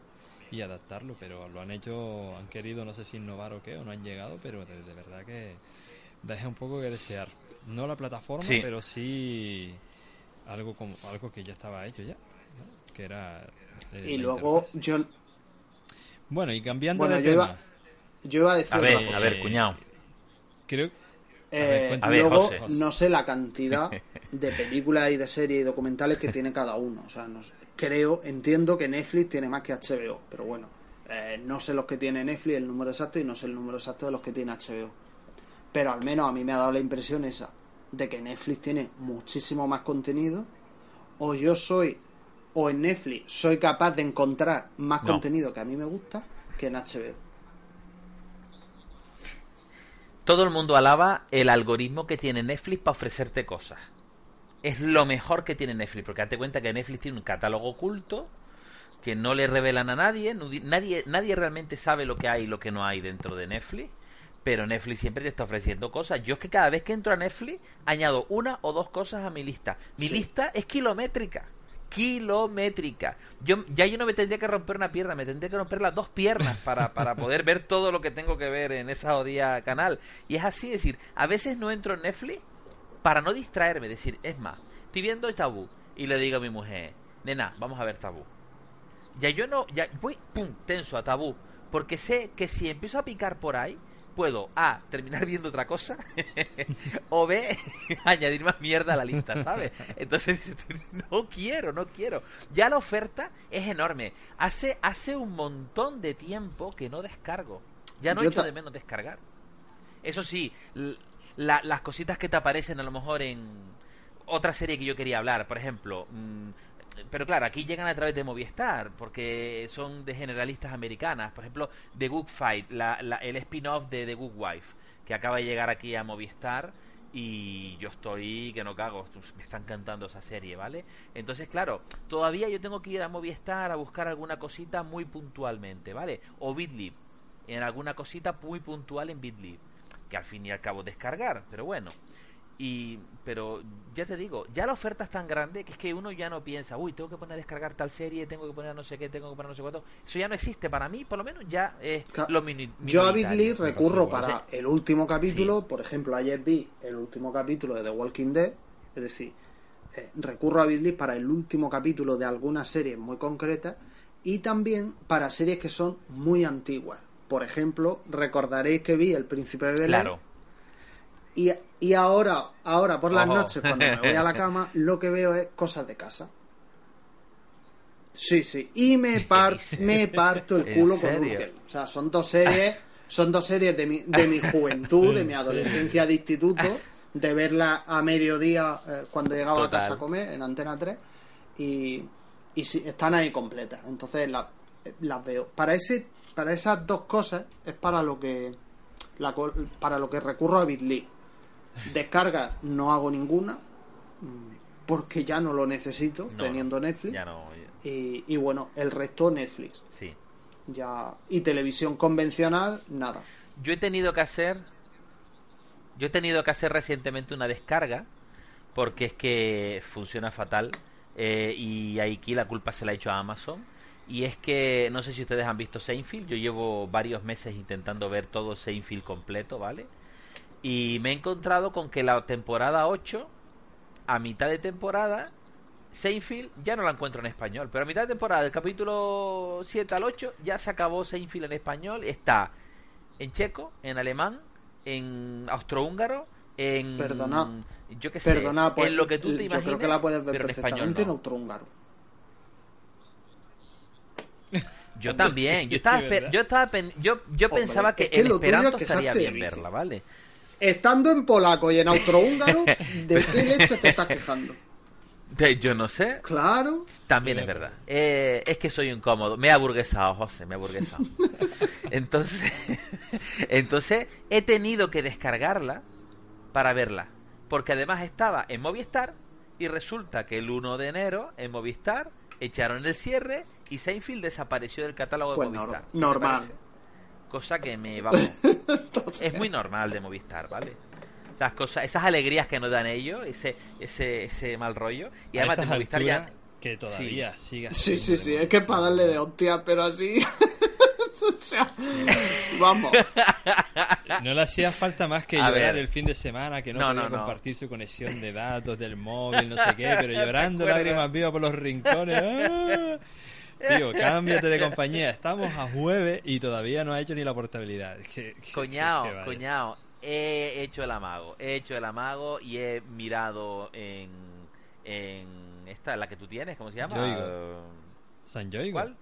y adaptarlo, pero lo han hecho, han querido, no sé si innovar o qué, o no han llegado, pero de, de verdad que deja un poco que desear. No la plataforma, Sí. pero sí algo como algo que ya estaba hecho ya, ¿no? que era... eh, y luego interfaz. yo, Bueno, y cambiando Bueno, de yo tema, iba- yo iba a decir A otra ver, cosa. a ver, cuñado. creo... Eh. A ver, luego, José. no sé la cantidad de películas y de series y documentales que tiene cada uno. O sea, no sé. creo, entiendo que Netflix tiene más que HBO, pero bueno, eh, no sé los que tiene Netflix, el número exacto, y no sé el número exacto de los que tiene HBO. Pero al menos a mí me ha dado la impresión esa, de que Netflix tiene muchísimo más contenido, o yo soy, o en Netflix soy capaz de encontrar más No. contenido que a mí me gusta que en HBO. Todo el mundo alaba el algoritmo que tiene Netflix para ofrecerte cosas. Es lo mejor que tiene Netflix, porque date cuenta que Netflix tiene un catálogo oculto que no le revelan a nadie, nadie, nadie realmente sabe lo que hay y lo que no hay dentro de Netflix, pero Netflix siempre te está ofreciendo cosas. Yo es que cada vez que entro a Netflix añado una o dos cosas a mi lista. Mi Sí. lista es kilométrica. Kilométrica. Yo, ya yo no me tendría que romper una pierna, me tendría que romper las dos piernas para, para poder ver todo lo que tengo que ver en esa jodida canal. Y es así, es decir, a veces no entro en Netflix para no distraerme, decir, es más, estoy viendo tabú y le digo a mi mujer, nena, vamos a ver tabú. Ya yo no, ya voy, pum, tenso a tabú, porque sé que si empiezo a picar por ahí, puedo A, terminar viendo otra cosa, o B, añadir más mierda a la lista, ¿sabes? Entonces, no quiero, no quiero. Ya la oferta es enorme. Hace, hace un montón de tiempo que no descargo. Ya no Yo echo de menos descargar. Eso sí, la- las cositas que te aparecen a lo mejor en otra serie que yo quería hablar, por ejemplo. mm, pero claro, aquí llegan a través de Movistar, porque son de generalistas americanas. Por ejemplo, The Good Fight, la- la- el spin-off de The Good Wife, que acaba de llegar aquí a Movistar y yo estoy que no cago, me está encantando esa serie, ¿vale? Entonces, claro, todavía yo tengo que ir a Movistar a buscar alguna cosita muy puntualmente, ¿vale? O Bitlib, en alguna cosita muy puntual en Bitlib, que al fin y al cabo descargar, pero bueno. Y, pero ya te digo, ya la oferta es tan grande que es que uno ya no piensa, uy, tengo que poner a descargar tal serie, tengo que poner no sé qué, tengo que poner no sé cuánto. Eso ya no existe. Para mí, por lo menos, ya es lo mini, Yo a Bitly recurro para el último capítulo, por ejemplo, ayer vi el último capítulo de The Walking Dead, es decir, eh, recurro a Bitly para el último capítulo de alguna serie muy concreta y también para series que son muy antiguas. Por ejemplo, recordaréis que vi El Príncipe de Belén. Claro y, y ahora, ahora por las noches, cuando me voy a la cama, lo que veo es cosas de casa. Sí, sí. Y me, par me parto el culo con Urkel. O sea, son dos series, son dos series de mi, de mi juventud, de mi adolescencia de instituto, de verla a mediodía eh, cuando llegaba a casa a comer en Antena 3. Y, y están ahí completas. Entonces las, las veo. Para ese, para esas dos cosas es para lo que la, para lo que recurro a Bitly. Descargas no hago ninguna mm, porque ya no lo necesito teniendo Netflix. y, bueno, el resto Netflix. Sí. Ya y televisión convencional nada. Yo he tenido que hacer yo he tenido que hacer recientemente una descarga porque es que funciona fatal eh, y aquí la culpa se la ha hecho a Amazon y es que no sé si ustedes han visto Seinfeld, yo llevo varios meses intentando ver todo Seinfeld completo, ¿vale? Y me he encontrado con que la temporada 8, a mitad de temporada, Seinfeld ya no la encuentro en español. Pero a mitad de temporada, del capítulo 7 al 8, ya se acabó Seinfeld en español. Está en checo, en alemán, en austrohúngaro, en. Perdona. Yo qué sé. Perdona, pues, en lo que tú te Yo creo que la puedes ver perfectamente en, austrohúngaro. Yo también, yo estaba, yo estaba, yo, yo pensaba que en Esperanto estaría bien verla, ¿vale? Estando en polaco y en austrohúngaro, ¿de qué leche te estás quejando? Yo no sé. Claro. También es verdad. Eh, es que soy incómodo. Me he aburguesado, José, me he aburguesado. entonces, entonces he tenido que descargarla para verla. Porque además estaba en Movistar y resulta que el 1 de enero en Movistar echaron el cierre y Seinfeld desapareció del catálogo de pues Movistar. normal cosa que me va es muy normal de Movistar, ¿vale? Esas cosas, esas alegrías que nos dan ellos, ese ese ese mal rollo y además de Movistar ya que todavía sí. siga Sí, sí, sí, es que para darle de hostia, pero así o sea, vamos. No le hacía falta más que llorar el fin de semana, que no, podía compartir su conexión de datos del móvil, no sé qué, pero llorando lágrimas vivas por los rincones. ¡Ah! Tío, cámbiate de compañía. Estamos a jueves y todavía no ha hecho ni la portabilidad. coñado, coñado. He hecho el amago. He hecho el amago y he mirado en. en esta, la que tú tienes, ¿cómo se llama? ¿San Yoigo? ¿Cuál?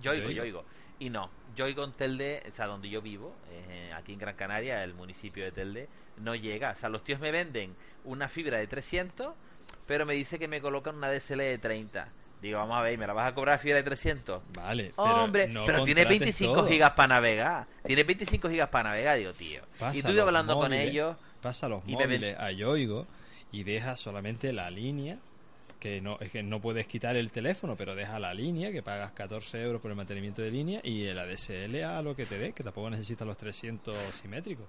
Yoigo, Yoigo. Y no, Yoigo en Telde, o sea, donde yo vivo, eh, aquí en Gran Canaria, el municipio de Telde, no llega. O sea, los tíos me venden una fibra de 300, pero me dice que me colocan una DSL de 30 Digo, vamos a ver, ¿me la vas a cobrar fibra de 300? Vale, pero Hombre, pero tiene 25 gigas para navegar. Tiene 25 gigas para navegar, digo, tío. y estuve hablando con ellos. Pasa los móviles a Yoigo y deja solamente la línea que no es que no puedes quitar el teléfono, pero deja la línea, que pagas 14 euros por el mantenimiento de línea, y el ADSL a lo que te dé, que tampoco necesitas los 300 simétricos.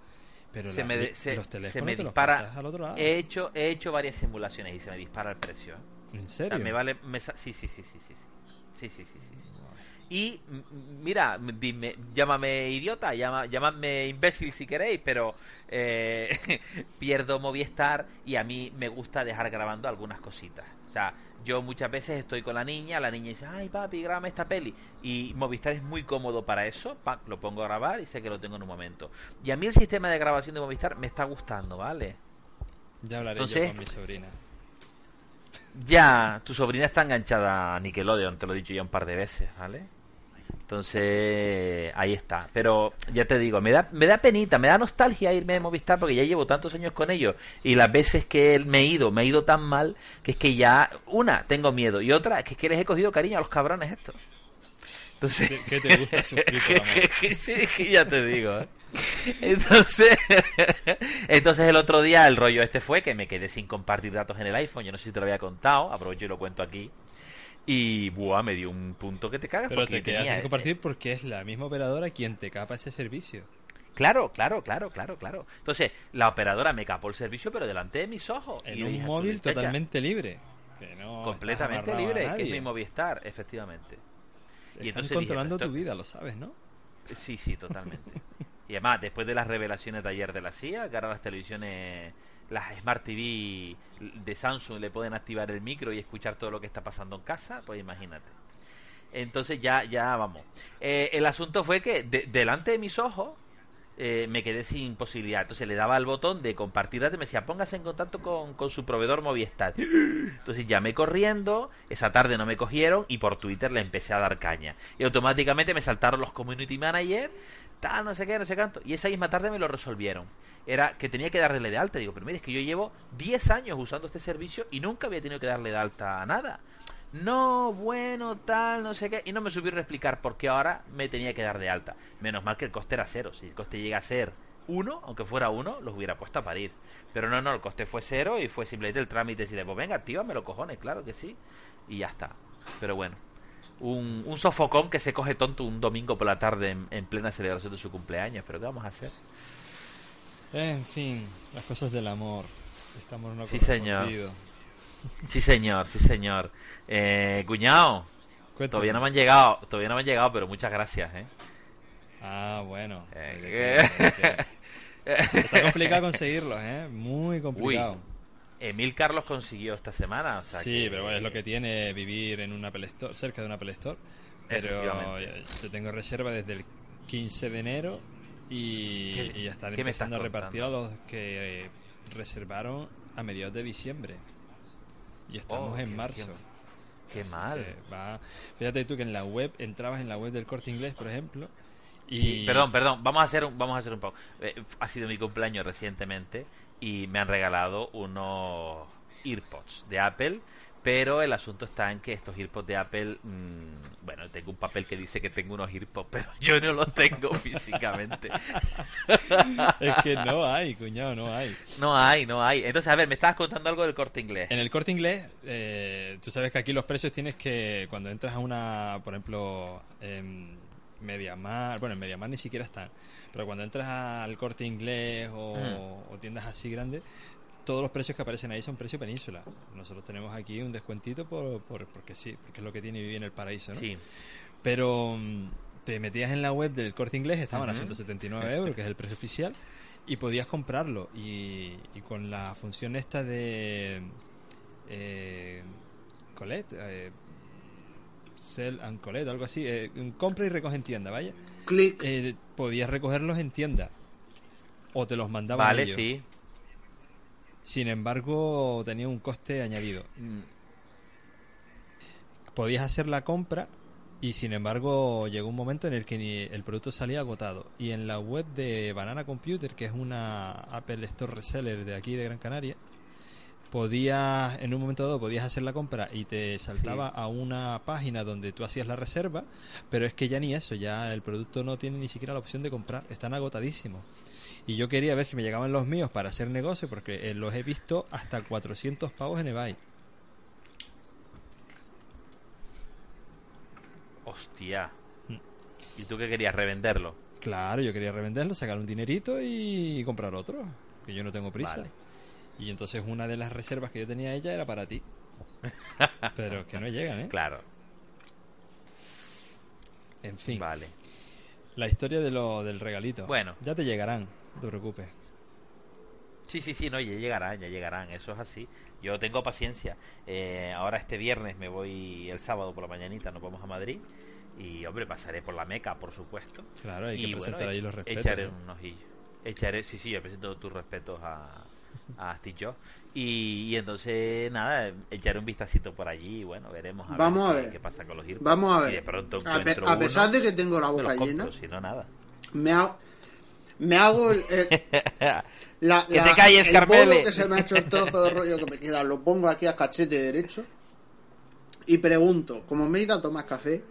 Pero se me, los teléfonos se me dispara. al otro lado. He hecho, he hecho varias simulaciones y se me dispara el precio. ¿En serio? me vale. sí, sí, sí, sí, sí. Sí, sí, sí, sí. Y mira, dime, llámame idiota, llama, llamadme imbécil si queréis, pero eh, pierdo Movistar y a mí me gusta dejar grabando algunas cositas. O sea, yo muchas veces estoy con la niña, la niña dice, ay papi, grábame esta peli. Y Movistar es muy cómodo para eso, lo pongo a grabar y sé que lo tengo en un momento. Y a mí el sistema de grabación de Movistar me está gustando, ¿vale? Ya hablaré yo con mi sobrina. Ya, tu sobrina está enganchada a Nickelodeon, te lo he dicho ya un par de veces, ¿vale? Entonces, ahí está. Pero ya te digo, me da, me da penita, me da nostalgia irme a Movistar porque ya llevo tantos años con ellos. Y las veces que me he ido, me he ido tan mal que es que ya, una, tengo miedo. Y otra, es que, que les he cogido cariño a los cabrones estos. Entonces, ¿Qué te gusta sufrir por amor? sí, ya te digo. ¿eh? Entonces, entonces el otro día el rollo este fue que me quedé sin compartir datos en el iPhone. Yo no sé si te lo había contado, aprovecho y lo cuento aquí. Y buah, me dio un punto que te cagas Pero porque te quedas tenía- sin compartir porque es la misma operadora quien te capa ese servicio. Claro, claro, claro, claro, claro. Entonces, la operadora me capó el servicio, pero delante de mis ojos. En Y un dije, móvil "Muchacha, totalmente libre. Que no estás completamente libre, que es mi Movistar, efectivamente. Están entonces controlando "Pero tu vida, lo sabes, ¿no? Sí, sí, totalmente. y además, después de las revelaciones de ayer de la CIA, que ahora las televisiones, las Smart TV de Samsung le pueden activar el micro y escuchar todo lo que está pasando en casa, pues imagínate. Entonces ya, ya vamos. Eh, el asunto fue que de- delante de mis ojos eh, me quedé sin posibilidad. Entonces le daba al botón de compartir datos y me decía, póngase en contacto con, con su proveedor Movistar. Entonces llamé corriendo, esa tarde no me cogieron y por Twitter le empecé a dar caña. Y automáticamente me saltaron los community manager, tal, no sé qué, no sé cuánto. Y esa misma tarde me lo resolvieron. Era que tenía que darle de alta. Digo, pero mire, es que yo llevo 10 años usando este servicio y nunca había tenido que darle de alta a nada. No, bueno, tal, no sé qué. Y no me supieron explicar por qué ahora me tenía que dar de alta. Menos mal que el coste era cero. Si el coste llega a ser uno, aunque fuera uno, los hubiera puesto a parir. Pero no, no, el coste fue cero y fue simplemente el trámite. Y de, pues venga, actívame los cojones, claro que sí. Y ya está. Pero bueno, un, un sofocón que se coge tonto un domingo por la tarde en, en plena celebración de su cumpleaños. Pero ¿qué vamos a hacer? En fin, las cosas del amor. Estamos no Sí, señor. Sí, señor, sí, señor. Eh, cuñado, Cuéntame. todavía no me han llegado, todavía no me han llegado, pero muchas gracias, ¿eh? Ah, bueno. Eh. Está complicado conseguirlos, ¿eh? Muy complicado. Emil Carlos consiguió esta semana. O sea sí, que- pero bueno, es lo que tiene vivir en una Apple Store, cerca de una Apple Store. Pero Efectivamente. yo tengo reserva desde el 15 de enero y, ¿Qué- y ya están empezando a repartir a los que eh, reservaron a mediados de diciembre. Y estamos Oh, en qué- marzo. Qué mal. va- Fíjate tú que en la web, entrabas en la web del corte inglés, por ejemplo, y... Perdón, perdón, vamos a hacer un, vamos a hacer un poco. Eh, ha sido mi cumpleaños recientemente y me han regalado unos earpods de Apple, pero el asunto está en que estos earpods de Apple, mm, bueno, tengo un papel que dice que tengo unos earpods, pero yo no los tengo físicamente. Es que no hay, cuñado, no hay. No hay, no hay. Entonces, a ver, me estabas contando algo del corte inglés. En el corte inglés, eh, tú sabes que aquí los precios tienes que, cuando entras a una, por ejemplo, en Mediamar, bueno, en Mediamar ni siquiera están, pero cuando entras al corte inglés o, Mm. o tiendas así grandes, todos los precios que aparecen ahí son precio península. Nosotros tenemos aquí un descuentito por, por- porque sí, porque es lo que tiene vivir en el paraíso, ¿no? Sí. Pero mm, te metías en la web del corte inglés, estaban a Ujú. 179 euros, que es el precio oficial, y podías comprarlo. Y, y con la función esta de eh, Colette, eh, Sell and Collect, algo así, eh, compra y recoge en tienda, vaya, Clic. eh, podías recogerlos en tienda. O te los mandaban Vale, ellos. sí. Sin embargo, tenía un coste añadido. Mm, podías hacer la compra y sin embargo llegó un momento en el que ni el producto salía agotado y en la web de Banana Computer que es una Apple Store reseller de aquí de Gran Canaria podías en un momento dado podías hacer la compra y te saltaba Sí. a una página donde tú hacías la reserva pero es que ya ni eso ya el producto no tiene ni siquiera la opción de comprar están agotadísimos y yo quería ver si me llegaban los míos para hacer negocio porque eh, los he visto hasta 400 pavos en eBay Hostia. Mm. ¿Y tú qué querías? ¿Revenderlo? Claro, yo quería revenderlo, sacar un dinerito y comprar otro, que yo no tengo prisa. Vale. Y entonces una de las reservas que yo tenía ella era para ti. Pero que no llegan, ¿eh? Claro. En fin, Vale. la historia de lo del regalito. Bueno. Ya te llegarán, no te preocupes. Sí, sí, sí, no, ya llegarán, ya llegarán, eso es así. Yo tengo paciencia. Eh, ahora este viernes me voy el sábado por la mañanita, nos vamos a Madrid. Y, hombre, pasaré por la Meca, por supuesto. Claro, hay que y presentar bueno, ahí los respetos. Echaré ¿no? un ojillo. Echaré, sí, sí, yo presento tus respetos a, a Steve Jobs. Y, y entonces, nada, echaré un vistacito por allí y bueno, veremos a Vamos ver, a qué- ver. qué pasa con los Earpods. Vamos a ver. de pronto A, pe- encuentro a pesar uno, de que tengo la me boca los llena, compro, si no, nada. me hago, me hago el, el- la, Que la- te calles, el Carmele. que se me ha hecho el trozo de rollo que me queda, lo pongo aquí a cachete derecho y pregunto, como me he ido a tomar café,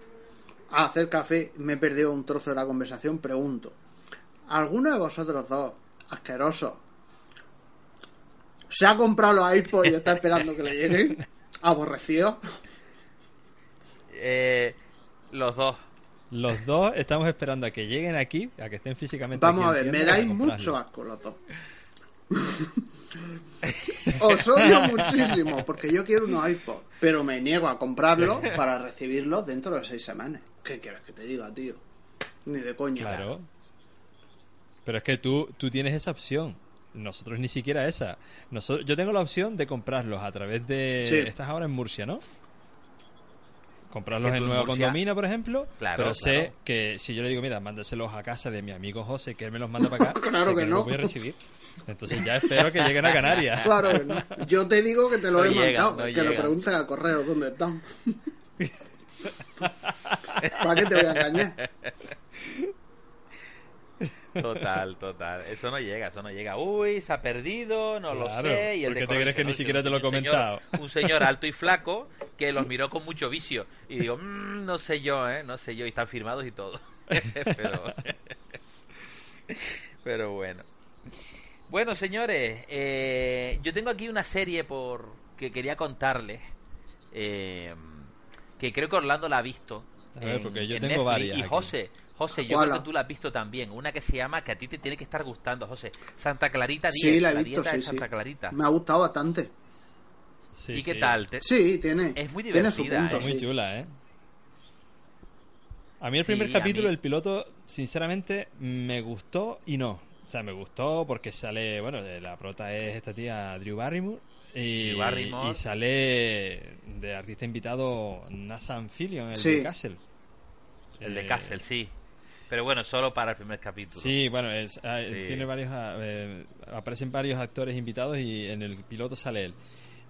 a hacer café, me he perdido un trozo de la conversación, pregunto. ¿Alguno de vosotros dos, asquerosos, se ha comprado los iPods y está esperando que le lleguen? ¿Aborrecido? Eh, los dos. Los dos estamos esperando a que lleguen aquí, a que estén físicamente Vamos aquí a ver, me dais comprarlo. mucho asco los dos. Os odio muchísimo porque yo quiero unos iPods, pero me niego a comprarlos para recibirlos dentro de seis semanas. ¿Qué quieres que te diga, tío? Ni de coña. Claro. Pero es que tú, tú tienes esa opción. Nosotros ni siquiera esa. Nosotros, yo tengo la opción de comprarlos a través de... Sí. Estás ahora en Murcia, ¿no? Comprarlos Que en Nueva Murcia- Condomina, por ejemplo. Claro, pero sé claro. que si yo le digo, mira, mándaselos a casa de mi amigo José, que él me los manda para acá. Claro sé que no. no. los voy a recibir. Entonces ya espero que lleguen a Canarias. Claro que no. Yo te digo que te lo No he llegan, mandado. no que lo llegan. pregunten al correo dónde están. ¿Para qué te voy a engañar? Total, total. Eso no llega, eso no llega. Uy, se ha perdido, no lo sé. Y el ¿por qué te crees que ni "No, siquiera te lo he señor- comentado?" Un señor alto y flaco que los miró con mucho vicio. Y digo, "Mm, no sé yo, ¿eh? No sé yo. Y están firmados y todo. pero, pero bueno. Bueno, señores, eh, yo tengo aquí una serie por que quería contarles. eh, que creo que Orlando la ha visto. A ver, en- porque yo en tengo Netflix. varias Y aquí. José, yo creo que tú la has visto también. Una que se llama, que a ti te tiene que estar gustando, José. Santa Clarita 10. Sí, la he visto, dieta sí, de sí. Santa Clarita. Me ha gustado bastante. Sí, ¿Y qué tal? Te- Sí, tiene. Es muy tiene su divertida, punto, ¿eh? Muy sí. chula, ¿eh? A mí el primer capítulo, mí- el piloto, sinceramente, me gustó y no. O sea, me gustó porque sale, bueno, de la prota es esta tía Drew Barrymore. Y, Drew Barrymore. y sale de artista invitado Nathan Fillion, el Sí. de Castle. El de Eh, Castle, sí. Pero bueno, solo para el primer capítulo. Sí, bueno, es, ah, Sí. tiene varios, ah, eh, aparecen varios actores invitados y en el piloto sale él.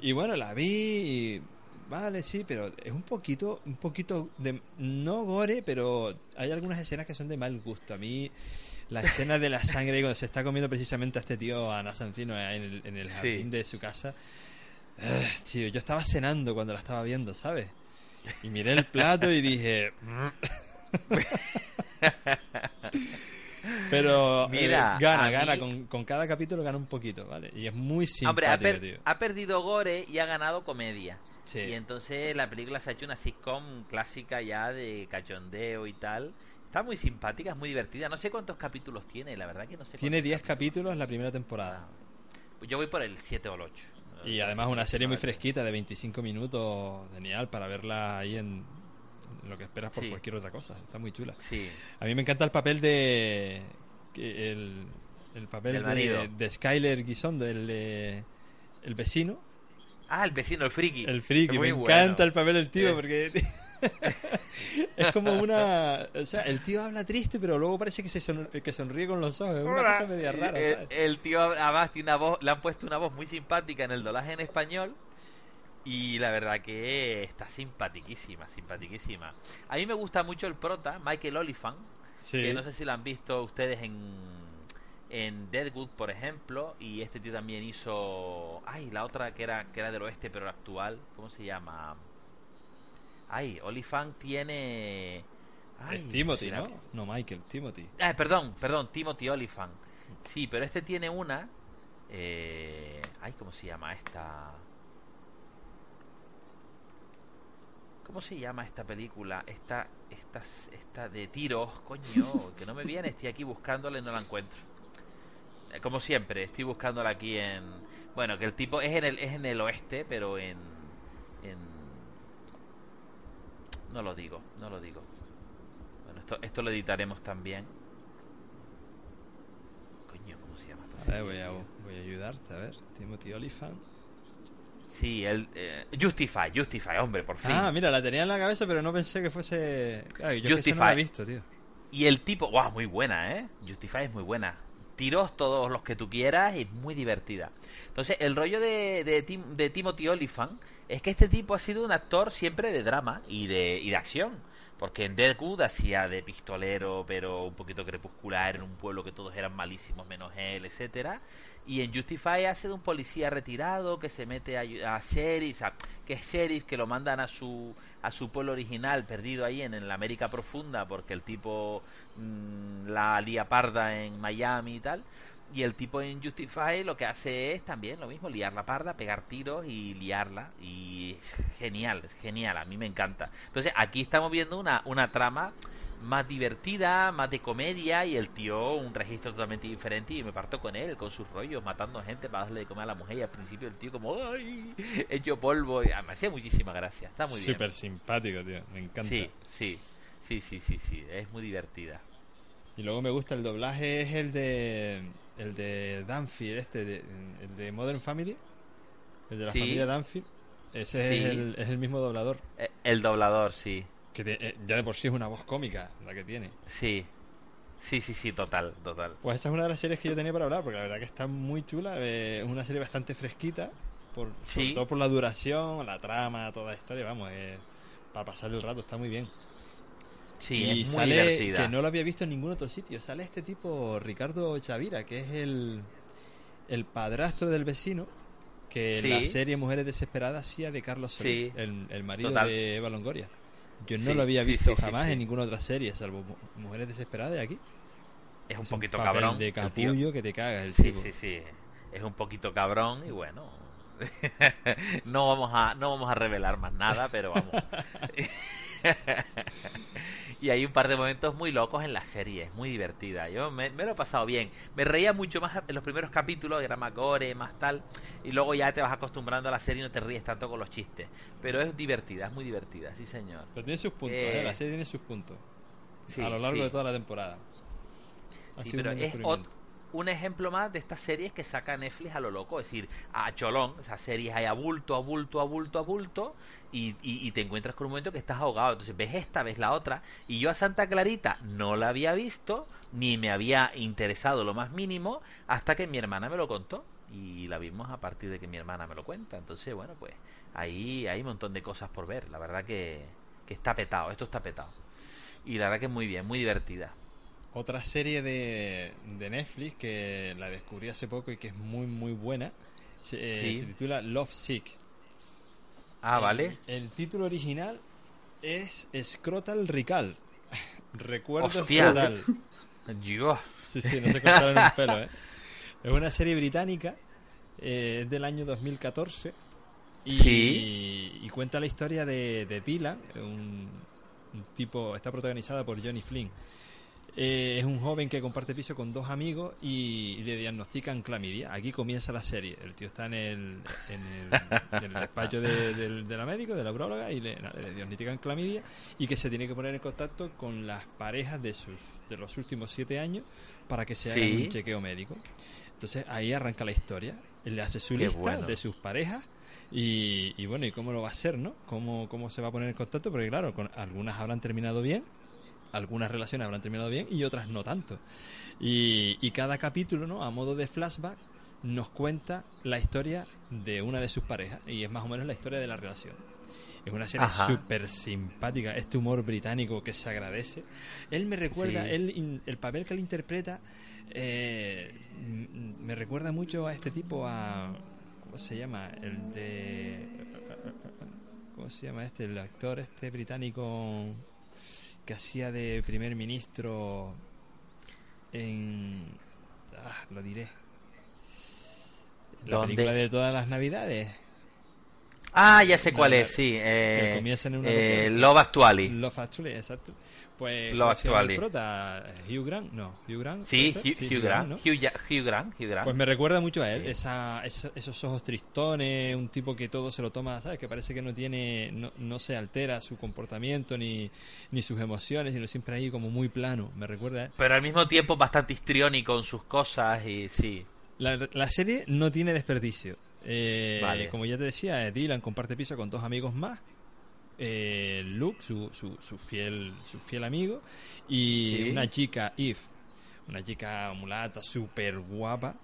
Y bueno, la vi y vale, sí, pero es un poquito, un poquito de, no gore, pero hay algunas escenas que son de mal gusto. A mí la escena de la sangre cuando se está comiendo precisamente a este tío a Nasanfino en el, en el Sí. jardín de su casa. eh, tío, yo estaba cenando cuando la estaba viendo, ¿sabes? Y miré el plato y dije. Pero eh, Mira, gana, a gana. mí- Con, con cada capítulo gana un poquito, ¿vale? Y es muy Hombre, ha, simpático, per- tío. ha perdido gore y ha ganado comedia. Sí. Y entonces la película se ha hecho una sitcom clásica ya de cachondeo y tal. Está muy simpática, es muy divertida. No sé cuántos capítulos tiene, la verdad que no sé. Tiene cuántos 10 capítulos la primera temporada. Yo voy por el 7 o el 8. Y además una serie muy fresquita de 25 minutos, genial, para verla ahí en lo que esperas por Sí. cualquier otra cosa. Está muy chula. Sí. A mí me encanta el papel de... El, el papel de, Skyler Guisondo, el, el vecino. Ah, el vecino, el friki. El friki, Muy me bueno. encanta el papel del tío Sí. porque es como una, o sea, el tío habla triste pero luego parece que se son- que sonríe con los ojos, es una cosa media rara, El, ¿sabes? el tío además tiene una voz, le han puesto una voz muy simpática en el doblaje en español y la verdad que está simpatiquísima, simpatiquísima. A mí me gusta mucho el prota, Michael Oliphant, Sí. que no sé si lo han visto ustedes en en Deadwood, por ejemplo, y este tío también hizo, ay, la otra que era que era del oeste pero actual, ¿cómo se llama? Ay, Oliphant tiene ay, es Timothy, ¿no? que- No, Michael, Timothy. Ah, perdón, perdón, Timothy Oliphant. Sí, pero este tiene una. Eh... Ay, ¿cómo se llama esta? ¿Cómo se llama esta película? Esta, esta, esta de tiros, coño, que no me viene. Estoy aquí buscándola y no la encuentro. Eh, Como siempre, estoy buscándola aquí en. Bueno, que el tipo es en el, es en el oeste, pero en. en... No lo digo, no lo digo. Bueno, esto, esto lo editaremos también. Coño, ¿cómo se llama? esta A ver, voy a, voy a ayudarte, a ver. Timothy Oliphant. Sí, el eh, Justify, Justify, hombre, por fin. Ah, mira, la tenía en la cabeza, pero no pensé que fuese. Yo que esa no la he Justify. visto, tío. Y el tipo, wow, muy buena, ¿eh? Justify es muy buena. Tiros todos los que tú quieras y es muy divertida. Entonces, el rollo de, de, Tim- de Timothy Oliphant es que este tipo ha sido un actor siempre de drama y de, y de acción. Porque en Deadwood hacía de pistolero, pero un poquito crepuscular, en un pueblo que todos eran malísimos menos él, etcétera. Y en Justify hace de un policía retirado que se mete a, a sheriff, que es sheriff, que lo mandan a su a su pueblo original, perdido ahí en, la América profunda, porque el tipo mm, la lía parda en Miami y tal. Y el tipo en Justify lo que hace es también lo mismo, liar la parda, pegar tiros y liarla. Y es genial, es genial, a mí me encanta. Entonces aquí estamos viendo una, una trama más divertida, más de comedia y el tío un registro totalmente diferente y me parto con él, con sus rollos, matando gente para darle de comer a la mujer y al principio el tío como ¡ay! hecho polvo y me hacía muchísima gracia, está muy bien. Súper simpático, tío, me encanta. Sí, sí, sí, sí, sí, sí, es muy divertida. Y luego me gusta el doblaje es el de el de Danfield, este, el de Modern Family, el de la familia Danfield. Ese es, el, es el mismo doblador. Eh, el doblador, sí. Que eh, ya de por sí es una voz cómica la que tiene. Sí. Sí, sí, sí, total, total. Pues esta es una de las series que yo tenía para hablar, porque la verdad que está muy chula. Eh, es una serie bastante fresquita, por, sobre todo por la duración, la trama, toda la historia. Vamos, para pasar el rato está muy bien. Sí, y es muy divertida. que no lo había visto en ningún otro sitio. Sale este tipo, Ricardo Chavira, que es el, el padrastro del vecino, que en la serie Mujeres Desesperadas hacía de Carlos Solís, el, marido de Eva Longoria. Yo no lo había visto jamás en ninguna otra serie, salvo Mujeres Desesperadas de aquí. Es un poquito cabrón. De capullo que te cagas el Sí, sí, sí. Es un poquito cabrón y bueno. no vamos a no vamos a revelar más nada, pero vamos. y hay un par de momentos muy locos en la serie, es muy divertida. Yo me, lo he pasado bien. Me reía mucho más en los primeros capítulos, era más gore, más tal, y luego ya te vas acostumbrando a la serie y no te ríes tanto con los chistes. Pero es divertida, es muy divertida, sí señor. Pero tiene sus puntos, ¿eh? la serie tiene sus puntos. a lo largo de toda la temporada. sí, pero es un ejemplo más de estas series que saca Netflix a lo loco, es decir, a cholón, esas series hay a bulto, a bulto, a bulto, a bulto, y, y, te encuentras con un momento que estás ahogado. Entonces ves esta, ves la otra, y yo a Santa Clarita no la había visto, ni me había interesado lo más mínimo, hasta que mi hermana me lo contó, y la vimos a partir de que mi hermana me lo cuenta. Entonces, bueno, pues ahí hay un montón de cosas por ver, la verdad que, que está petado, esto está petado. Y la verdad que muy bien, muy divertida. Otra serie de, de Netflix que la descubrí hace poco y que es muy muy buena se, eh, titula Love Sick. Ah, vale. El título original es Scrotal Rical. Recuerdo Hostia. Sí, sí, no se cortaron un pelo, ¿eh? Es una serie británica, eh, es del año 2014 y, y, cuenta la historia de, de Dylan, un, un, tipo, está protagonizada por Johnny Flynn. Eh, es un joven que comparte piso con dos amigos y, le diagnostican clamidia. Aquí comienza la serie. El tío está en el, en el, despacho de, la médico, de la urologa, y le, diagnostican clamidia y que se tiene que poner en contacto con las parejas de sus de los últimos siete años para que se haga un chequeo médico. Entonces ahí arranca la historia. Él le hace su lista de sus parejas y, y, bueno, y cómo lo va a hacer, ¿no? Cómo, cómo se va a poner en contacto, porque claro, con, algunas habrán terminado bien algunas relaciones habrán terminado bien y otras no tanto. Y, y, cada capítulo, ¿no? A modo de flashback, nos cuenta la historia de una de sus parejas y es más o menos la historia de la relación. Es una serie súper simpática, este humor británico que se agradece. Él me recuerda, él, el papel que él interpreta eh, me recuerda mucho a este tipo, a... ¿Cómo se llama? El de... ¿Cómo se llama este? El actor este británico que hacía de primer ministro en... Ah, lo diré. La película de todas las navidades. Ah, ya sé cuál es, sí. Eh, eh, Love Actually. Love Actually, exacto. Pues, lo actual. prota? Hugh Grant, no, Hugh Grant. Sí, Hugh, Grant, Hugh, Grant, Hugh, Grant, Pues me recuerda mucho a él, esa, esos ojos tristones, un tipo que todo se lo toma, ¿sabes? Que parece que no tiene, no, no se altera su comportamiento ni, ni sus emociones, sino siempre ahí como muy plano, me recuerda. ¿eh? Pero al mismo tiempo bastante histriónico con sus cosas y sí. La, la serie no tiene desperdicio. Eh, Como ya te decía, Dylan comparte piso con dos amigos más eh, Luke, su, su, fiel, su fiel amigo, y una chica, Eve, una chica mulata, súper guapa.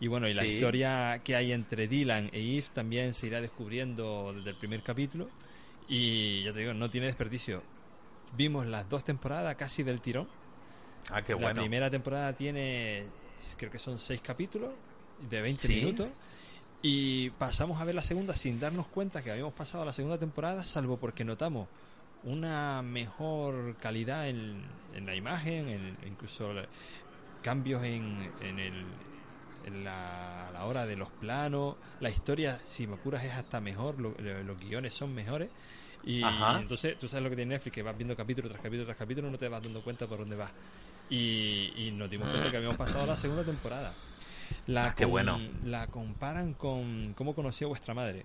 Y bueno, y la historia que hay entre Dylan e Eve también se irá descubriendo desde el primer capítulo. Y ya te digo, no tiene desperdicio. vimos las dos temporadas casi del tirón. Ah, qué La bueno. primera temporada tiene, creo que son seis capítulos de 20 Sí. minutos. Y pasamos a ver la segunda sin darnos cuenta que habíamos pasado a la segunda temporada, salvo porque notamos una mejor calidad en, en la imagen, en- incluso cambios en, en, el, en la, a la hora de los planos. La historia, si me apuras, es hasta mejor, lo- lo- los guiones son mejores. Y Ajá. entonces tú sabes lo que tiene Netflix, que vas viendo capítulo tras capítulo tras capítulo, no te vas dando cuenta por dónde vas. Y, y nos dimos cuenta que habíamos pasado a la segunda temporada. La Ah, qué bueno. La comparan con cómo conoció vuestra madre,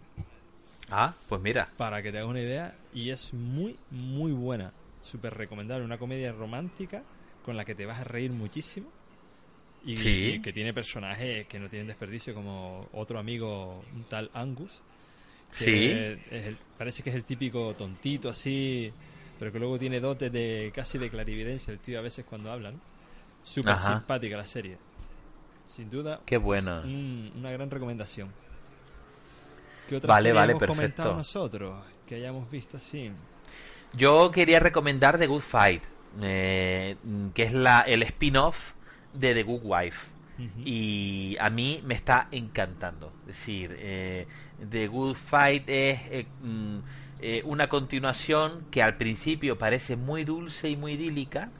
Ah, pues mira. para que te hagas una idea, y es muy, muy buena. Súper recomendable. Una comedia romántica con la que te vas a reír muchísimo. Y, Sí. y que tiene personajes que no tienen desperdicio, como otro amigo, un tal Angus. que Sí. es el- parece que es el típico tontito así, pero que luego tiene dotes de casi de clarividencia el tío a veces cuando hablan. Súper Ajá. simpática la serie. Sin duda, Qué bueno. un- una gran recomendación. ¿Qué otra Vale, vale, hemos perfecto. comentado nosotros que hayamos visto así? Yo quería recomendar The Good Fight, eh, que es la, el spin-off de The Good Wife. Y a mí me está encantando. Es decir, eh, The Good Fight es eh, mm, eh, una continuación que al principio parece muy dulce y muy idílica,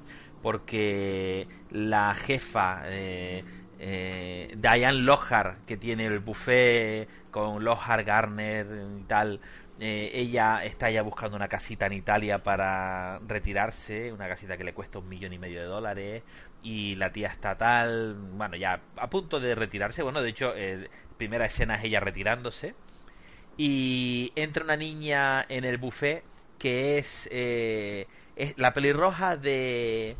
porque la jefa, eh, eh, Diane Lohar, que tiene el buffet con Lohar Garner y tal, eh, ella está ya buscando una casita en Italia para retirarse, una casita que le cuesta un millón y medio de dólares, y la tía está tal, bueno, ya a punto de retirarse, bueno, de hecho, eh, primera escena es ella retirándose, y entra una niña en el buffet que es, eh, es la pelirroja de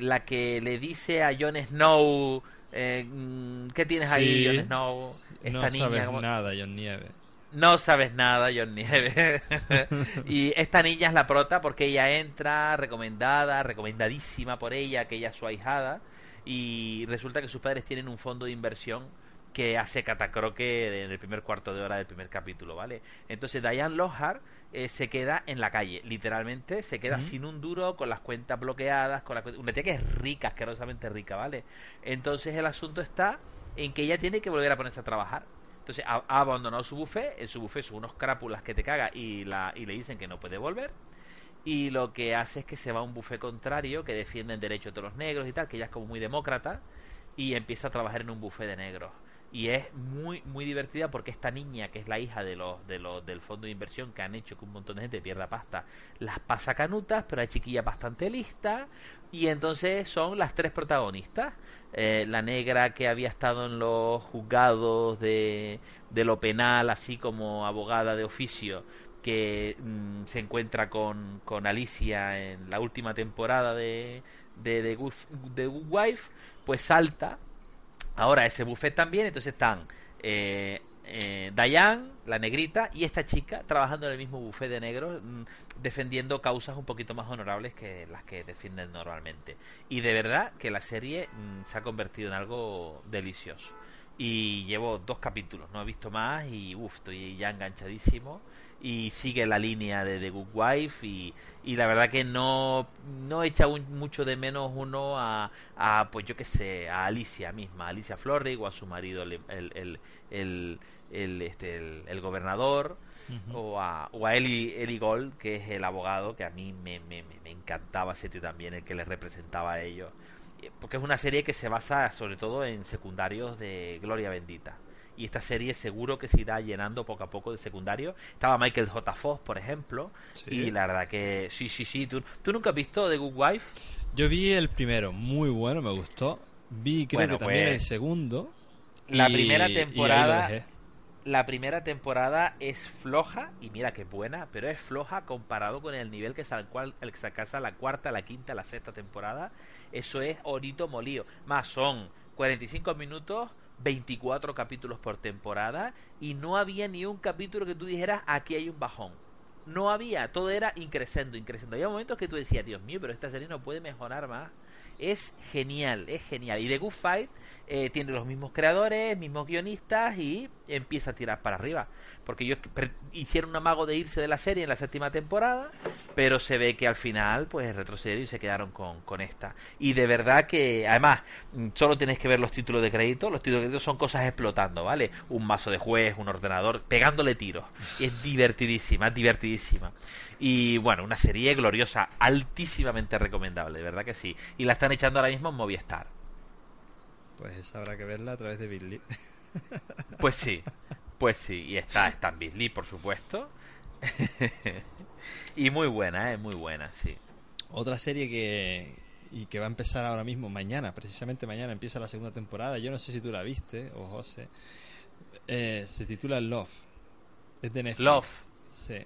la que le dice a Jon Snow, eh, mm, ¿qué tienes ahí. Jon Snow? Esta no niña, sabes como- nada, John Nieve. no sabes nada, John Nieve. y esta niña es la prota porque ella entra recomendada, recomendadísima por ella, que ella es su ahijada. Y resulta que sus padres tienen un fondo de inversión que hace catacroque en el primer cuarto de hora del primer capítulo, ¿vale? Entonces Diane Lohar eh, se queda en la calle, literalmente, se queda sin un duro, con las cuentas bloqueadas, con la una tía que es rica, asquerosamente rica, ¿vale? Entonces el asunto está en que ella tiene que volver a ponerse a trabajar. Entonces ha, ha abandonado su buffet, en su buffet son unos crápulas que te caga y, la, y le dicen que no puede volver. Y lo que hace es que se va a un buffet contrario que defiende el derecho de los negros y tal, que ella es como muy demócrata, y empieza a trabajar en un buffet de negros. Y es muy muy divertida porque esta niña, que es la hija de los, de los del fondo de inversión que han hecho que un montón de gente pierda pasta, las pasa canutas, pero hay chiquilla bastante lista. Y entonces son las tres protagonistas. Eh, la negra que había estado en los juzgados de, de lo penal, así como abogada de oficio, que mm, se encuentra con, con Alicia en la última temporada de, de, de, Good, Wife, pues salta ahora ese buffet también, entonces están eh, eh, Diane, la negrita, y esta chica trabajando en el mismo buffet de negros, mm, defendiendo causas un poquito más honorables que las que defienden normalmente. Y de verdad que la serie mm, se ha convertido en algo delicioso. Y llevo dos capítulos, no he visto más y uff, estoy ya enganchadísimo. Y sigue la línea de The Good Wife y, y la verdad que no, no echa un- mucho de menos uno a, a, pues yo qué sé, a Alicia misma, a Alicia Florrick o a su marido, el, el, el, el, el, este, gobernador, o a, o a Eli, Eli Gold, que es el abogado, que a mí me, me, me- encantaba ese tío también, el que les representaba a ellos. Porque es una serie que se basa sobre todo en secundarios de Gloria Bendita. Y esta serie seguro que se irá llenando poco a poco de secundarios. Estaba Michael J. Fox, por ejemplo. Sí. Y la verdad que sí, sí, sí. ¿Tú, ¿Tú nunca has visto The Good Wife? Yo vi el primero, muy bueno, me gustó. Vi creo Bueno, que también pues, el segundo. la y- primera temporada-. La primera temporada es floja, y mira que buena, pero es floja comparado con el nivel que alcanza la cuarta, la quinta, la sexta temporada. Eso es orito molío. Más son 45 minutos, 24 capítulos por temporada, y no había ni un capítulo que tú dijeras, aquí hay un bajón. No había, todo era increciendo, increciendo. Había momentos que tú decías, Dios mío, pero esta serie no puede mejorar más. es genial, es genial. Y The Good Fight eh, tiene los mismos creadores, mismos guionistas y empieza a tirar para arriba. Porque ellos hicieron un amago de irse de la serie en la séptima temporada, pero se ve que al final pues retrocedieron y se quedaron con, con esta. Y de verdad que, además, mm, solo tenéis que ver los títulos de crédito. Los títulos de crédito son cosas explotando, ¿vale? Un mazo de juez, un ordenador, pegándole tiros. Y es divertidísima, es divertidísima. Y bueno, una serie gloriosa, altísimamente recomendable, de verdad que sí. Y la están echando ahora mismo en Movistar. Pues habrá que verla a través de Billy. Pues sí, pues sí, y está, está en Billy, por supuesto. y muy buena, es ¿eh? muy buena, sí. Otra serie que, y que va a empezar ahora mismo, mañana, precisamente mañana empieza la segunda temporada. Yo no sé si tú la viste, o José. Eh, se titula Love. Es de Netflix. Love. Sí.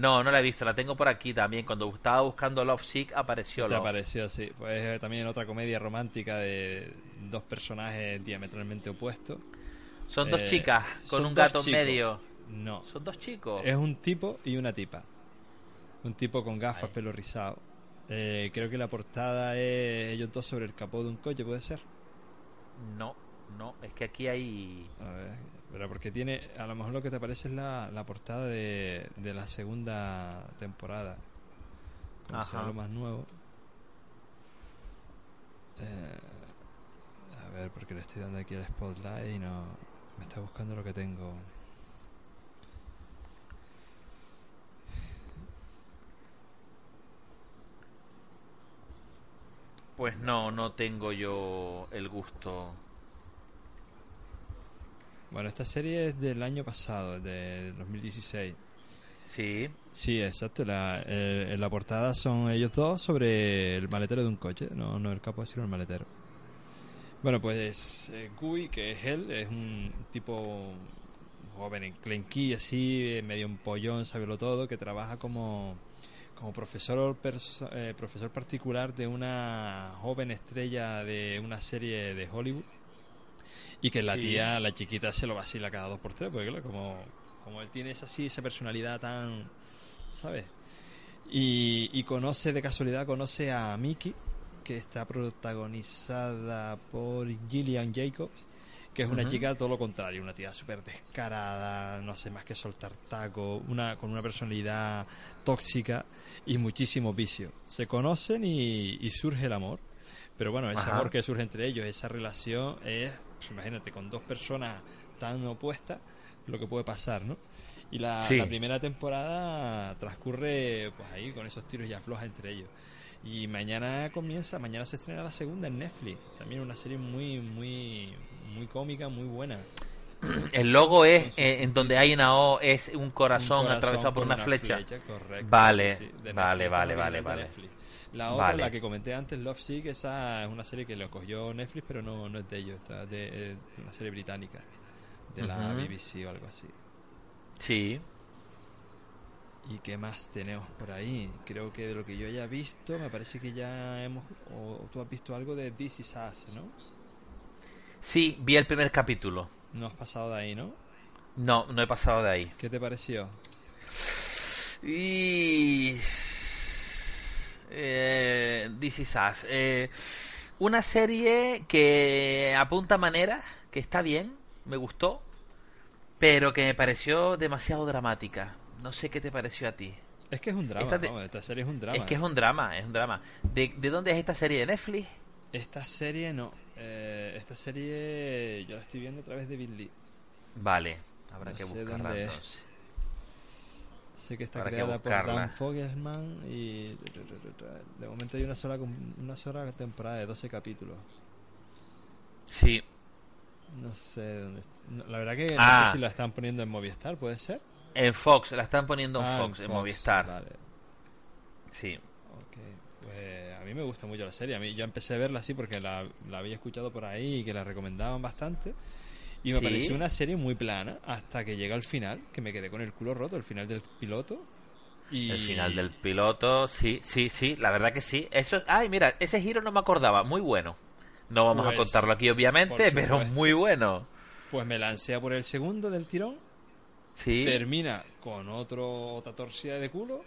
No, no la he visto, la tengo por aquí también. Cuando estaba buscando Love Sick apareció Te apareció, sí. Pues eh, también otra comedia romántica de dos personajes diametralmente opuestos. Son dos eh, chicas con un gato en medio. No. Son dos chicos. Es un tipo y una tipa. Un tipo con gafas, pelo rizado. Eh, creo que la portada es ellos dos sobre el capó de un coche, ¿puede ser? No, no, es que aquí hay... A ver, pero porque tiene, a lo mejor lo que te parece es la, la portada de, de la segunda temporada. Como será lo más nuevo. Eh, a ver, porque le estoy dando aquí el spotlight y no me está buscando lo que tengo. Pues no, no tengo yo el gusto bueno, esta serie es del año pasado, de 2016. Sí. Sí, exacto. La, eh, en la portada son ellos dos sobre el maletero de un coche, no, no el capo, sino el maletero. Bueno, pues eh, que es él, es un tipo joven en clenquí, así, eh, medio empollón, sabelo todo, que trabaja como, como profesor, eh, profesor particular de una joven estrella de una serie de Hollywood y que la tía, la chiquita, se lo vacila cada dos por tres, porque claro, como, como él tiene esa, así, esa personalidad tan, ¿sabes? Y, y conoce, de casualidad, conoce a Mickey, que está protagonizada por Gillian Jacobs, que es una chica todo lo contrario, una tía súper descarada, no hace más que soltar taco, una, con una personalidad tóxica y muchísimo vicio. Se conocen y, y surge el amor. Pero bueno, ese amor que surge entre ellos, esa relación es pues imagínate, con dos personas tan opuestas, lo que puede pasar, ¿no? Y la, primera temporada transcurre pues ahí con esos tiros y afloja entre ellos. Y mañana comienza, mañana se estrena la segunda en Netflix. También una serie muy, muy, muy cómica, muy buena. El logo es eh, en donde hay una O, es un corazón, atravesado por, una, flecha. vale, vale, vale, vale, vale. La otra, la que comenté antes, Love Sick, esa es una serie que lo cogió Netflix, pero no, no es de ellos, está de, una serie británica, de la BBC o algo así. Sí. ¿Y qué más tenemos por ahí? Creo que de lo que yo haya visto, me parece que ya hemos. O, tú has visto algo de This Is Us, ¿no? Sí, vi el primer capítulo. No has pasado de ahí, ¿no? No, no he pasado de ahí. ¿Qué te pareció? Y eh, This Is Us. Eh, una serie que apunta manera que está bien, me gustó, pero que me pareció demasiado dramática. No sé qué te pareció a ti. Es que es un drama, esta, serie es un drama. Es que es un drama, es un drama. ¿De, dónde es esta serie? ¿De Netflix? Esta serie no. Eh, esta serie yo la estoy viendo a través de Billy. Vale, habrá que buscarla entonces. Sé que está creada por Dan Fogelman y de momento hay una sola una sola temporada de 12 capítulos. Sí. No sé dónde. la verdad que no sé ah. si la están poniendo en Movistar, ¿puede ser? En Fox, la están poniendo en, ah, Fox, en, Movistar. Vale. Sí. Pues a mí me gusta mucho la serie. A mí yo empecé a verla así porque la, la había escuchado por ahí y que la recomendaban bastante. Y me pareció una serie muy plana hasta que llega al final, que me quedé con el culo roto, el final del piloto. Y... El final del piloto, sí, sí, sí, la verdad que sí. Eso, ay, mira, ese giro no me acordaba, muy bueno. No vamos a pues, contarlo aquí, obviamente, pero muy bueno. Pues me lancé a por el segundo del tirón. Sí. Termina con otro, otra torcida de culo.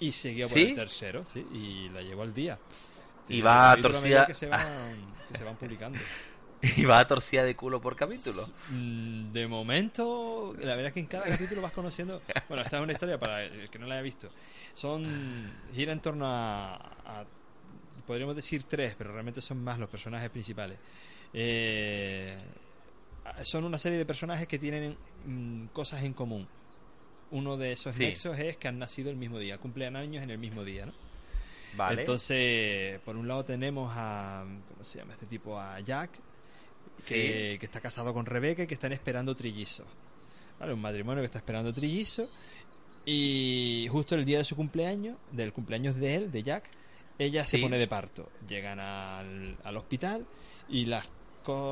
Y seguía por el tercero, sí, y la llevo al día. y va a torcida que se van, que se van publicando. y va a torcida de culo por capítulo. Mm, De momento, la verdad es que en cada capítulo vas conociendo. Bueno, esta es una historia para el que no la haya visto. Son. gira en torno a. a- podríamos decir tres, pero realmente son más los personajes principales. Eh, son una serie de personajes que tienen mm, cosas en común. Uno de esos Sí. nexos es que han nacido el mismo día, cumplen años en el mismo día, ¿no? Vale. Entonces, por un lado tenemos a. ¿Cómo se llama este tipo? A Jack, que, que está casado con Rebeca y que están esperando trillizos. ¿Vale? Un matrimonio que está esperando trillizos. Y justo el día de su cumpleaños, del cumpleaños de él, de Jack, ella se Sí. pone de parto. Llegan al, al hospital y la,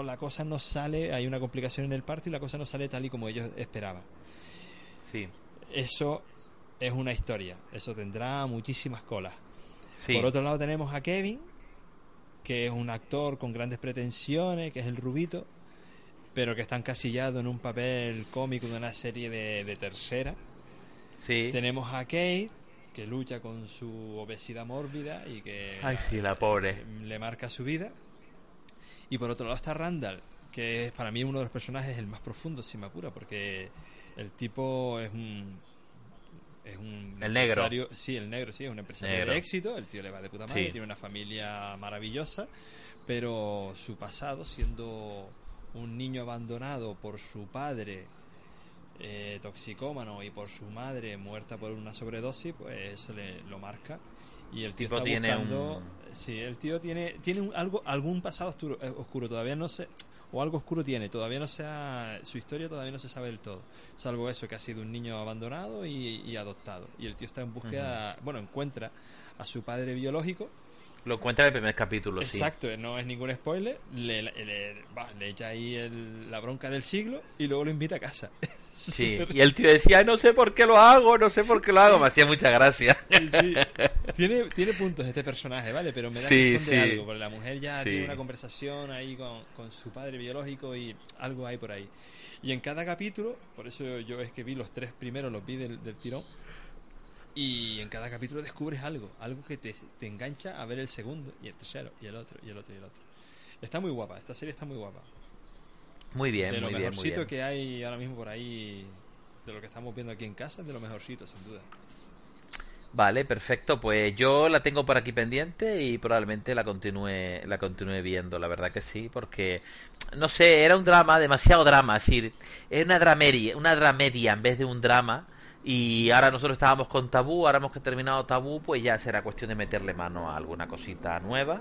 la cosa no sale, hay una complicación en el parto y la cosa no sale tal y como ellos esperaban. sí. Eso es una historia, eso tendrá muchísimas colas. Sí. Por otro lado tenemos a Kevin, que es un actor con grandes pretensiones, que es el rubito, pero que está encasillado en un papel cómico de una serie de, de tercera. sí. Tenemos a Kate, que lucha con su obesidad mórbida y que Ay, sí, la pobre. le marca su vida. Y por otro lado está Randall, que es para mí uno de los personajes el más profundo, si me apura, porque el tipo es un... Es un El negro. empresario- Sí, el negro, sí, es un empresario Negro. de éxito, el tío le va de puta madre, Sí. tiene una familia maravillosa, pero su pasado, siendo un niño abandonado por su padre, eh, toxicómano, y por su madre muerta por una sobredosis, pues eso le, lo marca. Y el tío Tipo está tiene un- Sí, el tío tiene, tiene un- algo, algún pasado oscuro, eh, oscuro, todavía no sé, o algo oscuro tiene, todavía no se ha- su historia todavía no se sabe del todo, salvo eso, que ha sido un niño abandonado y, y adoptado. Y el tío está en búsqueda, bueno, encuentra a su padre biológico, Lo encuentra en el primer capítulo, sí. exacto, no es ningún spoiler, le, le, le- le echa ahí el- la bronca del siglo y luego lo invita a casa. Sí. Y el tío decía, "Ay, no sé por qué lo hago, no sé por qué lo hago. Me hacía mucha gracia. Sí, sí. Tiene, tiene puntos este personaje, ¿vale? Pero me da Sí, que algo, porque la mujer ya tiene una conversación ahí con, con su padre biológico y algo hay por ahí. Y en cada capítulo, por eso yo es que vi los tres primeros, los vi del, del tirón, y en cada capítulo descubres algo, algo que te, te engancha a ver el segundo, y el tercero, y el otro, y el otro, y el otro. Está muy guapa, esta serie está muy guapa. Muy bien, de lo muy bien, muy mejorcito bien. que hay ahora mismo por ahí, de lo que estamos viendo aquí en casa, es de lo mejorcito, sin duda. Vale, perfecto. Pues yo la tengo por aquí pendiente y probablemente la continúe, la continúe viendo. La verdad que sí, porque no sé, era un drama, demasiado drama. Es decir, es una dramedia, una dramedia en vez de un drama. Y ahora nosotros estábamos con Tabú, ahora hemos que terminado Tabú, pues ya será cuestión de meterle mano a alguna cosita nueva.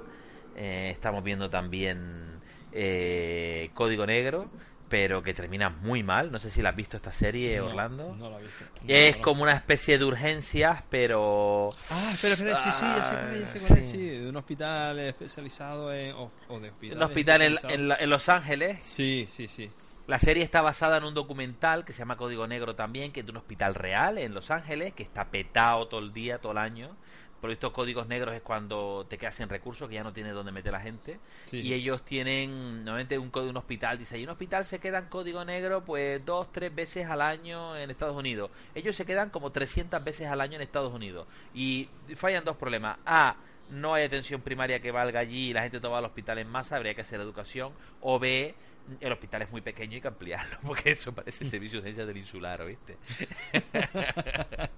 Eh, estamos viendo también eh, Código Negro, pero que termina muy mal. No sé si la has visto esta serie, No, Orlando. No, lo he visto. No, Es no. como una especie de urgencias, pero Ah, espera, espera, sí, sí, ya sé cuál es, ya sé Ah, cuál es, sí. sí, de un hospital especializado en... o, o de hospital un hospital en, la- en Los Ángeles. Sí, sí, sí. La serie está basada en un documental que se llama Código Negro también, que es de un hospital real en Los Ángeles, que está petado todo el día, todo el año. Por estos códigos negros es cuando te quedas sin recursos, que ya no tienes dónde meter la gente. Sí. Y ellos tienen, normalmente un código de un hospital, dice, y un hospital se queda en código negro pues dos, tres veces al año en Estados Unidos. Ellos se quedan como 300 veces al año en Estados Unidos. Y fallan dos problemas. A, no hay atención primaria que valga allí y la gente toma al hospital en masa, habría que hacer educación. O B, el hospital es muy pequeño y hay que ampliarlo, porque eso parece servicio de del insular, ¿oíste?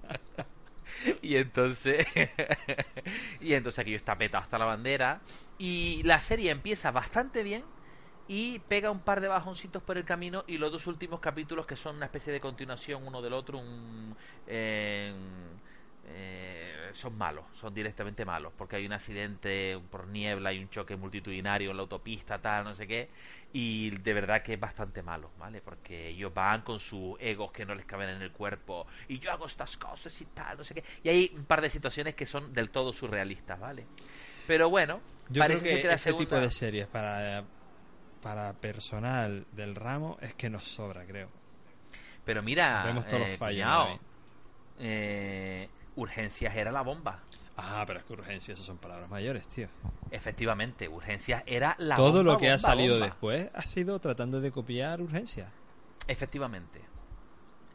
y entonces y entonces aquello está petado hasta la bandera y la serie empieza bastante bien y pega un par de bajoncitos por el camino y los dos últimos capítulos que son una especie de continuación uno del otro un, eh, eh, son malos, son directamente malos, porque hay un accidente por niebla y un choque multitudinario en la autopista, tal, no sé qué, y de verdad que es bastante malo, ¿vale? Porque ellos van con sus egos que no les caben en el cuerpo, y yo hago estas cosas y tal, no sé qué, y hay un par de situaciones que son del todo surrealistas, ¿vale? Pero bueno, Yo parece creo que, ser la ese segunda... tipo de series para, para personal del ramo es que nos sobra, creo. Pero mira, Vemos todos eh, los fallos. cuñao, ¿no? eh, Urgencias era la bomba. Ah, pero es que urgencia, eso son palabras mayores, tío. Efectivamente, Urgencias era la Todo bomba, lo que ha salido bomba. después ha sido tratando de copiar urgencia. Efectivamente.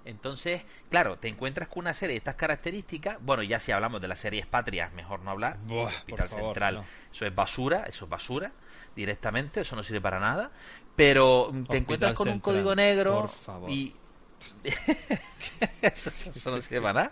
Entonces, claro, te encuentras con una serie de estas características. Bueno, ya si hablamos de las series patrias, mejor no hablar. Buah, Hospital favor, Central, no. eso es basura, eso es basura directamente, eso no sirve para nada. Pero mm, te Hospital encuentras con un código negro por favor. y eso no sirve para nada.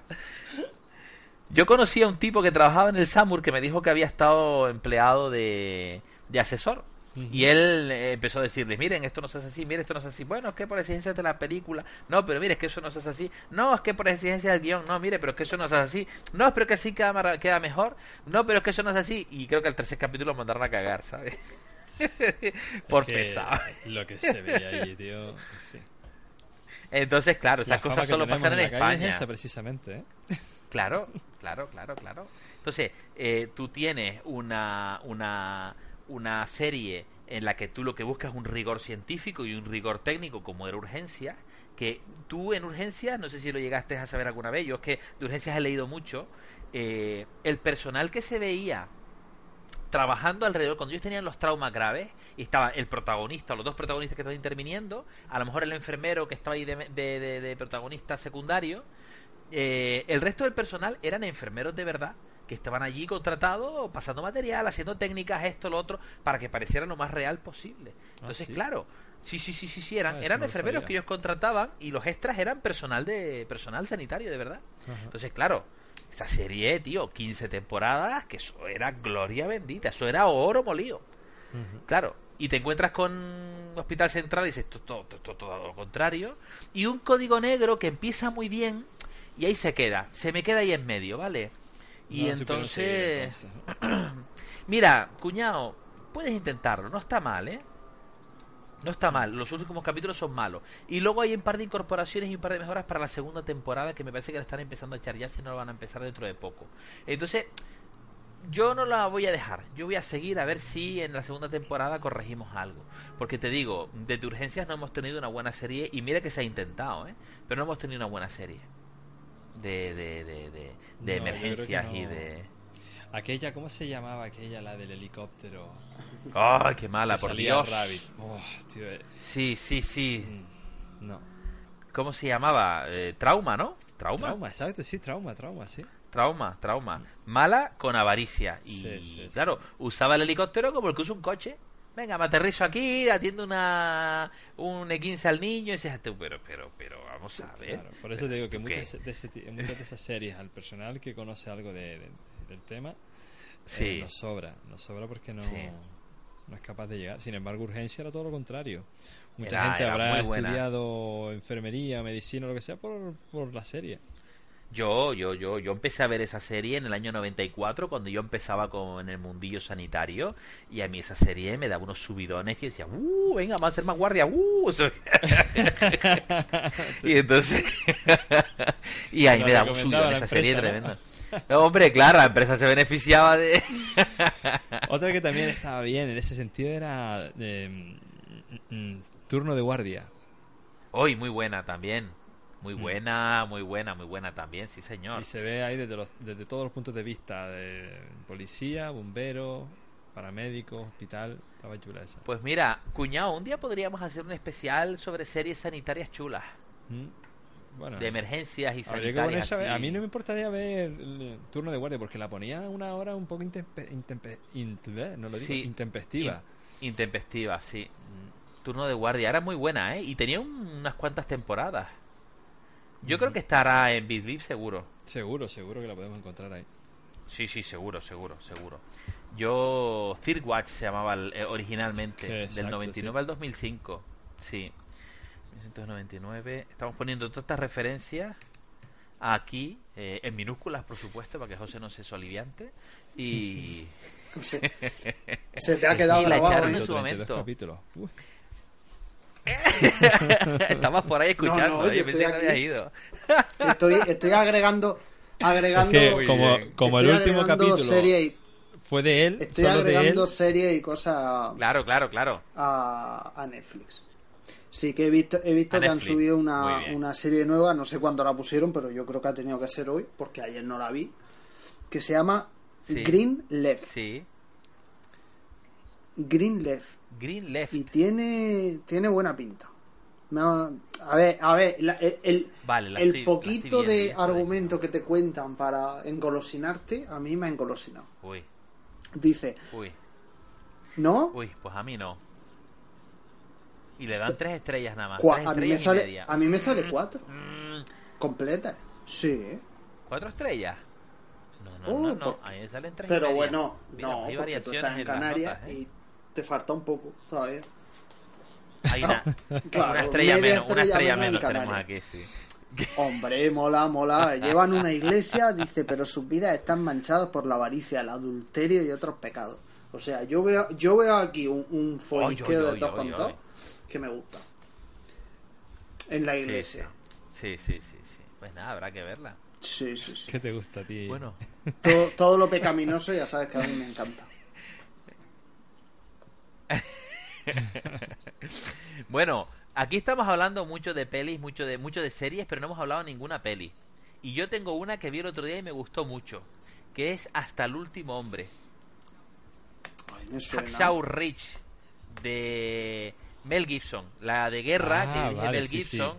Yo conocí a un tipo que trabajaba en el SAMUR que me dijo que había estado empleado de, de asesor. Y él eh, empezó a decirles, miren, esto no se hace así, miren, esto no se hace así. Bueno, es que por exigencias de la película. No, pero mire, es que eso no se hace así. No, es que por exigencias del guion. No, mire, pero es que eso no se hace así. No, pero que así queda, queda mejor. No, pero es que eso no es así. Y creo que al tercer capítulo lo mandaron a cagar, ¿sabes? por Es que pesado. Lo que se veía ahí, tío. en fin. Entonces, claro, La esas cosas solo pasan en, es España. esa, precisamente, ¿eh? Claro, claro, claro, claro. Entonces, eh, tú tienes una, una, una serie en la que tú lo que buscas es un rigor científico y un rigor técnico, como era Urgencia, que tú en Urgencias, no sé si lo llegaste a saber alguna vez, yo es que de Urgencias he leído mucho, eh, el personal que se veía trabajando alrededor, cuando ellos tenían los traumas graves, y estaba el protagonista, los dos protagonistas que estaban interviniendo, a lo mejor el enfermero que estaba ahí de, de- de- de protagonista secundario, eh, el resto del personal eran enfermeros de verdad, que estaban allí contratados, pasando material, haciendo técnicas, esto, lo otro, para que pareciera lo más real posible. Entonces, ¿sí? claro, sí, sí, sí, sí, sí, eran, Ah, eran enfermeros que ellos contrataban y los extras eran personal de personal sanitario de verdad. Ajá. Entonces, claro, esa serie, tío, 15 temporadas, que eso era gloria bendita, eso era oro molido. Claro, y te encuentras con Hospital Central y dices todo, todo, todo, todo lo contrario. Y un código negro que empieza muy bien y ahí se queda. Se me queda ahí en medio, ¿vale? Y No entonces, mira, cuñado, puedes intentarlo, no está mal, ¿eh? No está mal, los últimos capítulos son malos. Y luego hay un par de incorporaciones y un par de mejoras para la segunda temporada que me parece que la están empezando a echar ya, si no lo van a empezar dentro de poco. Entonces, yo no la voy a dejar. Yo voy a seguir a ver si en la segunda temporada corregimos algo. Porque te digo, desde urgencias no hemos tenido una buena serie. Y mira que se ha intentado, ¿eh? Pero no hemos tenido una buena serie. De, de, de, de, No, emergencias y de... Aquella, ¿cómo se llamaba aquella, la del helicóptero? ¡Ay, qué mala, Que por Dios! Oh, tío, eh, Sí, sí, sí. mm, No. ¿Cómo se llamaba? Eh, trauma, ¿no? ¿Trauma? Trauma, exacto, sí, trauma, trauma, sí. Trauma, trauma. Mala con avaricia. Y Sí, sí, sí. claro, usaba el helicóptero como el que usa un coche. Venga, me aterrizo aquí, atiendo una un E15 al niño y dices, tú, pero, pero, pero, vamos a ver. Claro, por eso te digo que muchas de, ese muchas de esas series, al personal que conoce algo de, de- del tema, Sí. eh, nos sobra, nos sobra porque no, Sí. no es capaz de llegar. Sin embargo, urgencia era todo lo contrario. Mucha Era- gente era habrá estudiado enfermería, medicina, lo que sea, por, por la serie. Yo, yo, yo, yo empecé a ver esa serie en el año 94 cuando yo empezaba con el mundillo sanitario y a mí esa serie me daba unos subidones que decía, uh, venga, vamos a hacer más guardia, uh, y entonces, y ahí me daba un subidón esa serie tremenda. ¿no? Hombre, claro, la empresa se beneficiaba de... Otra que también estaba bien en ese sentido era de, mm, mm, turno de guardia. Hoy, muy buena también. Muy Mm. buena, muy buena, muy buena también, sí señor. Y se ve ahí desde, los, desde todos los puntos de vista, de policía, bombero, paramédico, hospital, estaba chula esa. Pues mira, cuñado, un día podríamos hacer un especial sobre series sanitarias chulas, Mm. Bueno, de emergencias y que sanitarias. a mí no me importaría ver el turno de guardia porque la ponía una hora un poco intempe- intempe- int- no lo digo, Sí. intempestiva. In- intempestiva, sí. Mm, Turno de guardia, era muy buena, ¿eh? Y tenía un- unas cuantas temporadas. Yo creo que estará en Bit Bip seguro. Seguro, seguro que la podemos encontrar ahí. Sí, sí, seguro, seguro, seguro. Yo, Third Watch se llamaba el- eh, originalmente, Que del exacto, 99 sí. al 2005. Sí. 1999. Estamos poniendo todas estas referencias aquí, eh, en minúsculas, por supuesto, para que José no se soliviante. Y. Se, se te ha quedado grabado. ¿eh? en su 32 momento. capítulos. Estabas por ahí escuchando, No, no, yo yo pensé que no había aquí. ido. Estoy, estoy agregando. agregando Es que Muy como, como el estoy último agregando capítulo serie y- fue de él, estoy solo de él, agregando series y cosas Claro, claro, claro. a, a Netflix. Sí que he visto, he visto que han subido una, una serie nueva, no sé cuándo la pusieron, pero yo creo que ha tenido que ser hoy, porque ayer no la vi, que se llama Sí. Green Left. Sí. Green Left. Green Left. Y tiene, tiene buena pinta. A ver, a ver, la- el, el- Vale, la el estoy- la poquito de argumento que te cuentan para engolosinarte, a mí me ha engolosinado. Uy, Dice, uy, ¿no? uy, pues a mí no. Y le dan tres estrellas nada más. Tres a, mí me sale, media. a mí me sale cuatro. Mm, Completa. Sí. ¿Cuatro estrellas? No, no, Oh, no, no. por- A mí me salen tres Pero bueno, Mira, no, porque tú estás en Canarias ¿eh? y te falta un poco todavía. Hay una, Claro, una estrella menos, una estrella menos menos tenemos aquí, sí. Hombre, mola, mola. Llevan una iglesia, dice, pero sus vidas están manchadas por la avaricia, el adulterio y otros pecados. O sea, yo veo, yo veo aquí un, un folliqueo Oy, oy, de todos con oy. que me gusta. En la Sí, iglesia. Sí, sí, sí, sí. Pues nada, habrá que verla. Sí, sí, sí. ¿Qué te gusta a ti? Bueno, Todo, todo lo pecaminoso ya sabes que a mí me encanta. bueno, aquí estamos hablando mucho de pelis, mucho de mucho de series, pero no hemos hablado de ninguna peli. Y yo tengo una que vi el otro día y me gustó mucho, que es Hasta el último hombre. Ay, me suena. Hacksaw Ridge de Mel Gibson, la de guerra Ah, que dirige vale, Mel sí, sí. Gibson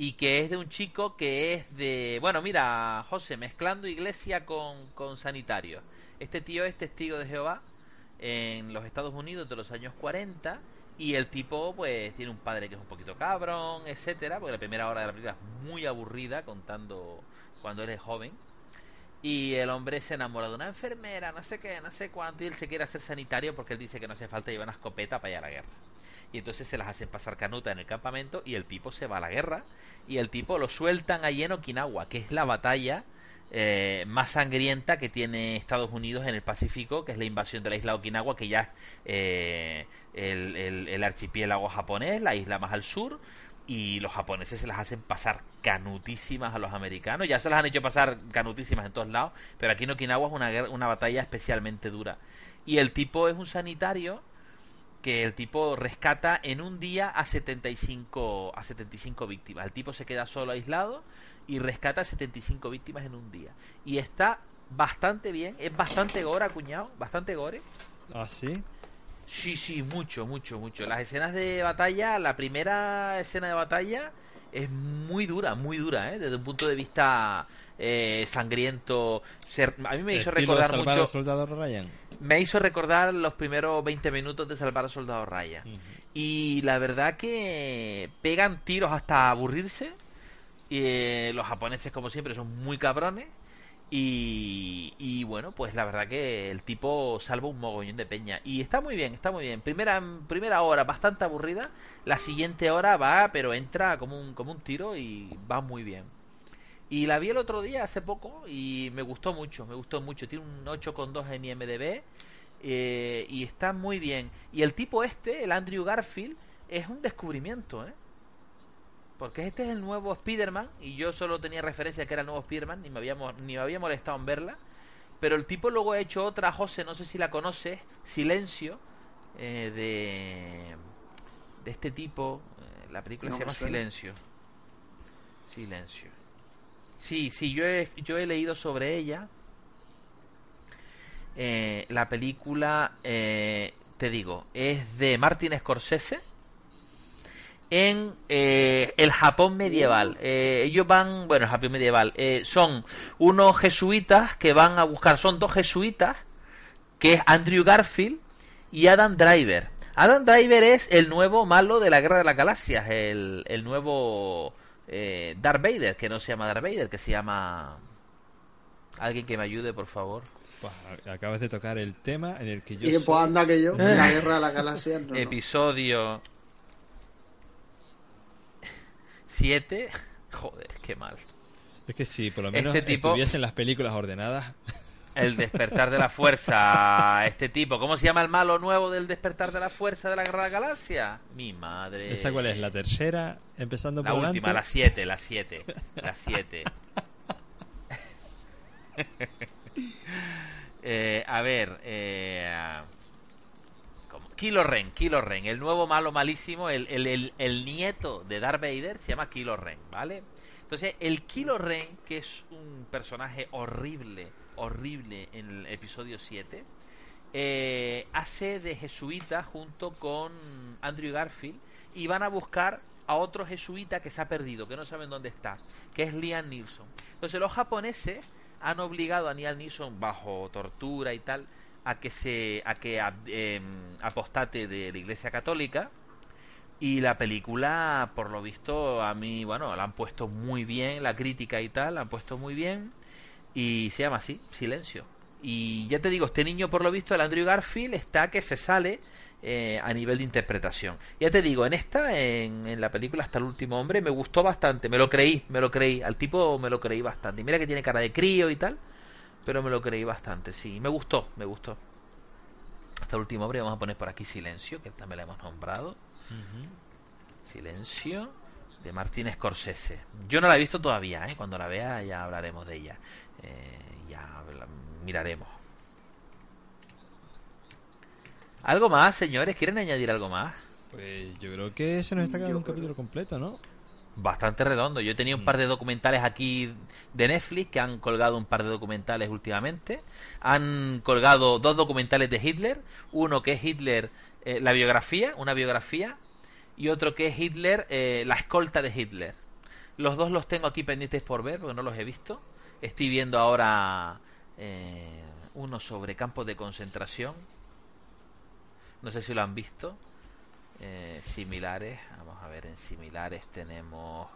y que es de un chico que es de bueno mira José mezclando iglesia con, con sanitario este tío es testigo de Jehová en los Estados Unidos de los años 40 y el tipo pues tiene un padre que es un poquito cabrón etcétera porque la primera hora de la película es muy aburrida contando cuando él es joven y el hombre se enamora de una enfermera, no sé qué, no sé cuánto, y él se quiere hacer sanitario porque él dice que no hace falta llevar una escopeta para ir a la guerra. Y entonces se las hacen pasar canuta en el campamento y el tipo se va a la guerra y el tipo lo sueltan allí en Okinawa, que es la batalla eh, más sangrienta que tiene Estados Unidos en el Pacífico, que es la invasión de la isla Okinawa, que ya es eh, el, el- archipiélago japonés, la isla más al sur, y los japoneses se las hacen pasar canutísimas a los americanos. Ya se las han hecho pasar canutísimas en todos lados, pero aquí en Okinawa es una, una batalla especialmente dura. Y el tipo es un sanitario que el tipo rescata en un día a 75 a 75 víctimas. El tipo se queda solo aislado y rescata a 75 víctimas en un día. Y está bastante bien, es bastante gore, acuñado, bastante gore. ¿Ah, sí? Sí, sí, mucho, mucho, mucho. Las escenas de batalla, la primera escena de batalla es muy dura, muy dura, ¿eh? Desde un punto de vista eh, sangriento. A mí me hizo recordar Salvar mucho... al soldado Ryan. Me hizo recordar los primeros 20 minutos de Salvar al Soldado Raya. Y la verdad que pegan tiros hasta aburrirse. Y, eh, los japoneses, como siempre, son muy cabrones. Y, y bueno, pues la verdad que el tipo salva un mogollón de peña. Y está muy bien, está muy bien. Primera, primera hora bastante aburrida. La siguiente hora va, pero entra como un, como un tiro y va muy bien. Y la vi el otro día, hace poco, y me gustó mucho, me gustó mucho. Tiene un 8,2 en IMDB eh, y está muy bien. Y el tipo este, el Andrew Garfield, es un descubrimiento, ¿eh? Porque este es el nuevo Spider-Man y yo solo tenía referencia que era el nuevo Spider-Man, ni me había, ni me había molestado en verla. Pero el tipo luego ha hecho otra, José, no sé si la conoces, Silencio, eh, de, de este tipo. eh, la película No se llama suena. Silencio. Silencio. Sí, sí, yo he, yo he leído sobre ella. Eh, la película, eh, te digo, es de Martin Scorsese en eh, el Japón medieval. Eh, ellos van, bueno, el Japón medieval, eh, son unos jesuitas que van a buscar, son dos jesuitas, que es Andrew Garfield y Adam Driver. Adam Driver es el nuevo malo de la Guerra de las Galaxias, el, el nuevo eh, Darth Vader, que no se llama Darth Vader, que se llama... Alguien que me ayude, por favor. Pues, acabas de tocar el tema en el que yo Y pues soy- anda que yo, la guerra de las galaxias. No, no. Episodio 7. Joder, qué mal. Es que si por lo menos Este tipo- estuviesen las películas ordenadas, El despertar de la fuerza. Este tipo, ¿cómo se llama el malo nuevo del despertar de la fuerza de la Guerra de la Galaxia? Mi madre. ¿esa cuál es? ¿La tercera? Empezando La por última, la delante. 7, la 7. La 7. eh, a ver, eh. Kylo Ren, Kylo Ren, el nuevo malo malísimo, el, el, el, nieto de Darth Vader se llama Kylo Ren, ¿vale? Entonces, el Kylo Ren, que es un personaje horrible, horrible en el episodio 7, eh, hace de jesuita junto con Andrew Garfield y van a buscar a otro jesuita que se ha perdido, que no saben dónde está, que es Liam Neeson. Entonces los japoneses han obligado a Liam Neeson bajo tortura y tal a que se a que em, apostate de la Iglesia Católica. Y la película por lo visto a mí bueno la han puesto muy bien la crítica y tal la han puesto muy bien. Y se llama así Silencio. Y ya te digo este niño por lo visto el Andrew Garfield está que se sale eh, a nivel de interpretación. Ya te digo, en esta, en, en, la película Hasta el último hombre, me gustó bastante, me lo creí, me lo creí, al tipo me lo creí bastante. Y mira que tiene cara de crío y tal, pero me lo creí bastante, sí, me gustó, me gustó. Hasta el último hombre, vamos a poner por aquí Silencio, que también la hemos nombrado. Silencio de Martín Scorsese. Yo no la he visto todavía, ¿eh? cuando la vea ya hablaremos de ella. Eh, ya miraremos. ¿Algo más, señores? ¿Quieren añadir algo más? Pues yo creo que se nos está quedando un capítulo completo, ¿no? Bastante redondo. Yo he tenido un par de documentales aquí de Netflix que han colgado un par de documentales últimamente. Han colgado dos documentales de Hitler. Uno que es Hitler, eh, la biografía, una biografía. Y otro que es Hitler, eh, la escolta de Hitler. Los dos los tengo aquí pendientes por ver porque no los he visto. Estoy viendo ahora eh, uno sobre campos de concentración no sé si lo han visto. Eh, similares. Vamos a ver, en similares tenemos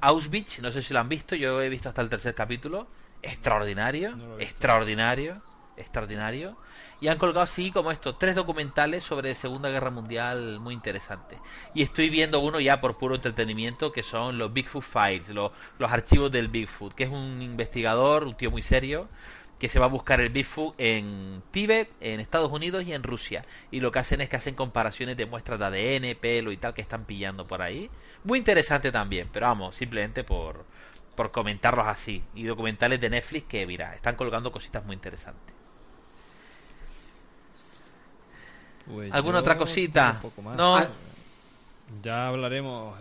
Auschwitz. No sé si lo han visto. Yo he visto hasta el tercer capítulo. Extraordinario. extraordinario. Extraordinario. Y han colgado así como estos tres documentales sobre Segunda Guerra Mundial muy interesantes. Y estoy viendo uno ya por puro entretenimiento que son los Bigfoot Files, los, los archivos del Bigfoot, que es un investigador, un tío muy serio, que se va a buscar el Bigfoot en Tíbet, en Estados Unidos y en Rusia. Y lo que hacen es que hacen comparaciones de muestras de ADN, pelo y tal que están pillando por ahí. Muy interesante también, pero vamos, simplemente por, por comentarlos así. Y documentales de Netflix que, mira, están colgando cositas muy interesantes. Pues ¿Alguna otra cosita? No. Ya hablaremos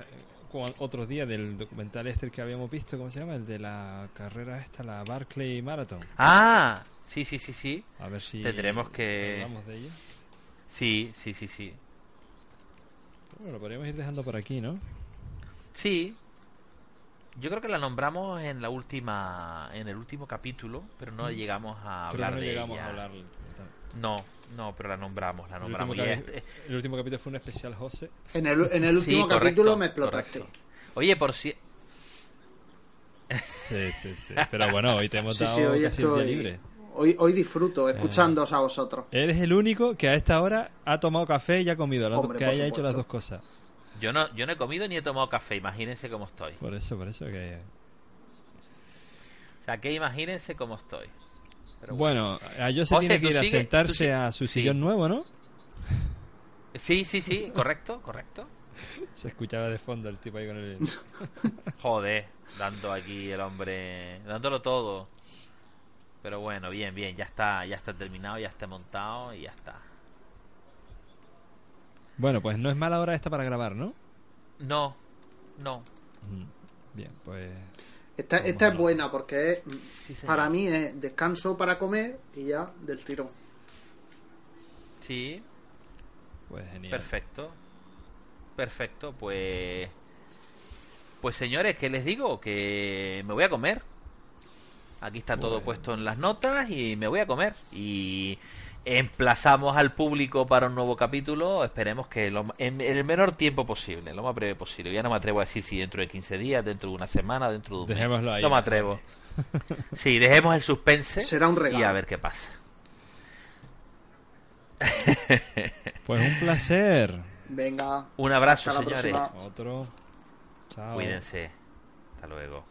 otros días del documental este que habíamos visto, ¿cómo se llama? El de la carrera esta, la Barclay Marathon. Ah, sí, sí, sí, sí. A ver si tendremos que hablamos de ella. Sí, sí, sí, sí. Bueno, lo podríamos ir dejando por aquí, ¿no? Sí. Yo creo que la nombramos en la última en el último capítulo, pero no llegamos a hablar no de llegamos ella. a hablar. No, no, pero la nombramos, la El nombramos. último, Y capi- este- el último capítulo fue un especial José. En el, en el último Sí, correcto, capítulo me explotaste. correcto. Oye, por si Sí, sí, sí. Pero bueno, hoy te hemos dado sí, hoy casi el día estoy. libre. Hoy, hoy disfruto escuchándoos a vosotros. Eres el único que a esta hora ha tomado café y ha comido, las dos- Hombre, que haya hecho las dos cosas. yo no yo no he comido ni he tomado café, imagínense cómo estoy. Por eso, por eso que... O sea, que imagínense cómo estoy. Pero Bueno, a se José, tiene que ir a sigue- sentarse a su sí. sillón nuevo, ¿no? Sí, sí, sí, correcto, correcto. Se escuchaba de fondo el tipo ahí con el... Joder, dando aquí el hombre, dándolo todo. Pero bueno, bien, bien, ya está, ya está terminado, ya está montado y ya está. Bueno, pues no es mala hora esta para grabar, ¿no? No, no. Mm, Bien, pues... Esta, esta es buena porque es, Sí, para mí es descanso para comer y ya del tirón. Sí, Pues genial. perfecto. Perfecto, pues pues señores, ¿qué les digo? Que me voy a comer. Aquí está todo puesto en las notas y me voy a comer. Y emplazamos al público para un nuevo capítulo. Esperemos que lo- en, en el menor tiempo posible, lo más breve posible. Ya no me atrevo a decir si dentro de 15 días, dentro de una semana, dentro de un mes. Dejémoslo ahí. No me atrevo. Sí, dejemos el suspense Será un regalo. y a ver qué pasa. Pues un placer. Venga. Un abrazo, Hasta la señores. próxima. Otro. Chao. Cuídense. Hasta luego.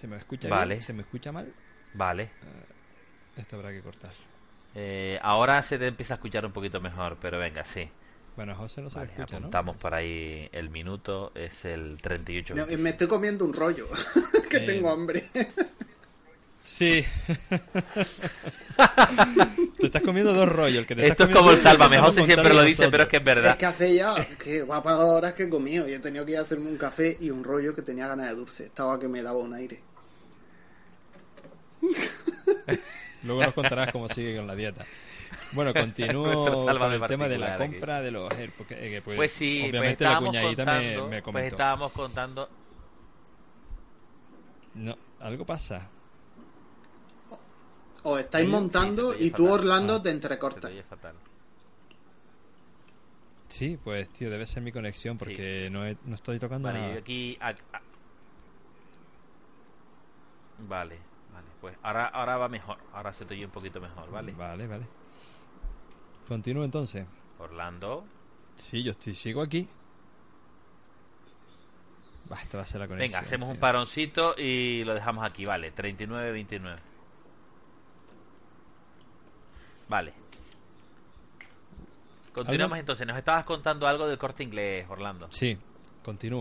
¿Se me escucha Vale. bien? ¿Se me escucha mal? Vale. Esto habrá que cortar. Eh, ahora se te empieza a escuchar un poquito mejor, pero venga, sí. Bueno, José no se Vale, le escucha, apuntamos por ahí el minuto, es el 38. Me, me estoy comiendo un rollo. que Eh, tengo hambre. Sí. te estás comiendo dos rollos. El que te Esto estás es como el Sálvame. José siempre lo dice, pero es que es Es verdad. que hace ya, que dos horas que he comido y he tenido que ir a hacerme un café y un rollo que tenía ganas de dulce. Estaba que me daba un aire. Luego nos contarás cómo sigue con la dieta. Bueno, continúo con el tema de la particular aquí. compra de los AirPods. que, pues, Pues sí, pues obviamente la estábamos cuñadita me, contando, me pues comentó. estábamos contando No, algo pasa. Os estáis Ahí- montando sí, y oye tú, fatal. Orlando, Ah. te entrecortas. fatal. Sí, pues tío, debe ser mi conexión porque no, he- no estoy tocando Vale, nada. aquí. a- a- vale. Pues ahora, ahora va mejor. Ahora se te oye un poquito mejor, ¿vale? Vale, vale. Continúo entonces. Orlando. Sí, yo estoy, sigo aquí. Va, esta va a ser la conexión. Venga, hacemos un paroncito y lo dejamos aquí, vale. 39-29. Vale. Continuamos entonces. Nos estabas contando algo del corte inglés, Orlando. Sí, continúo.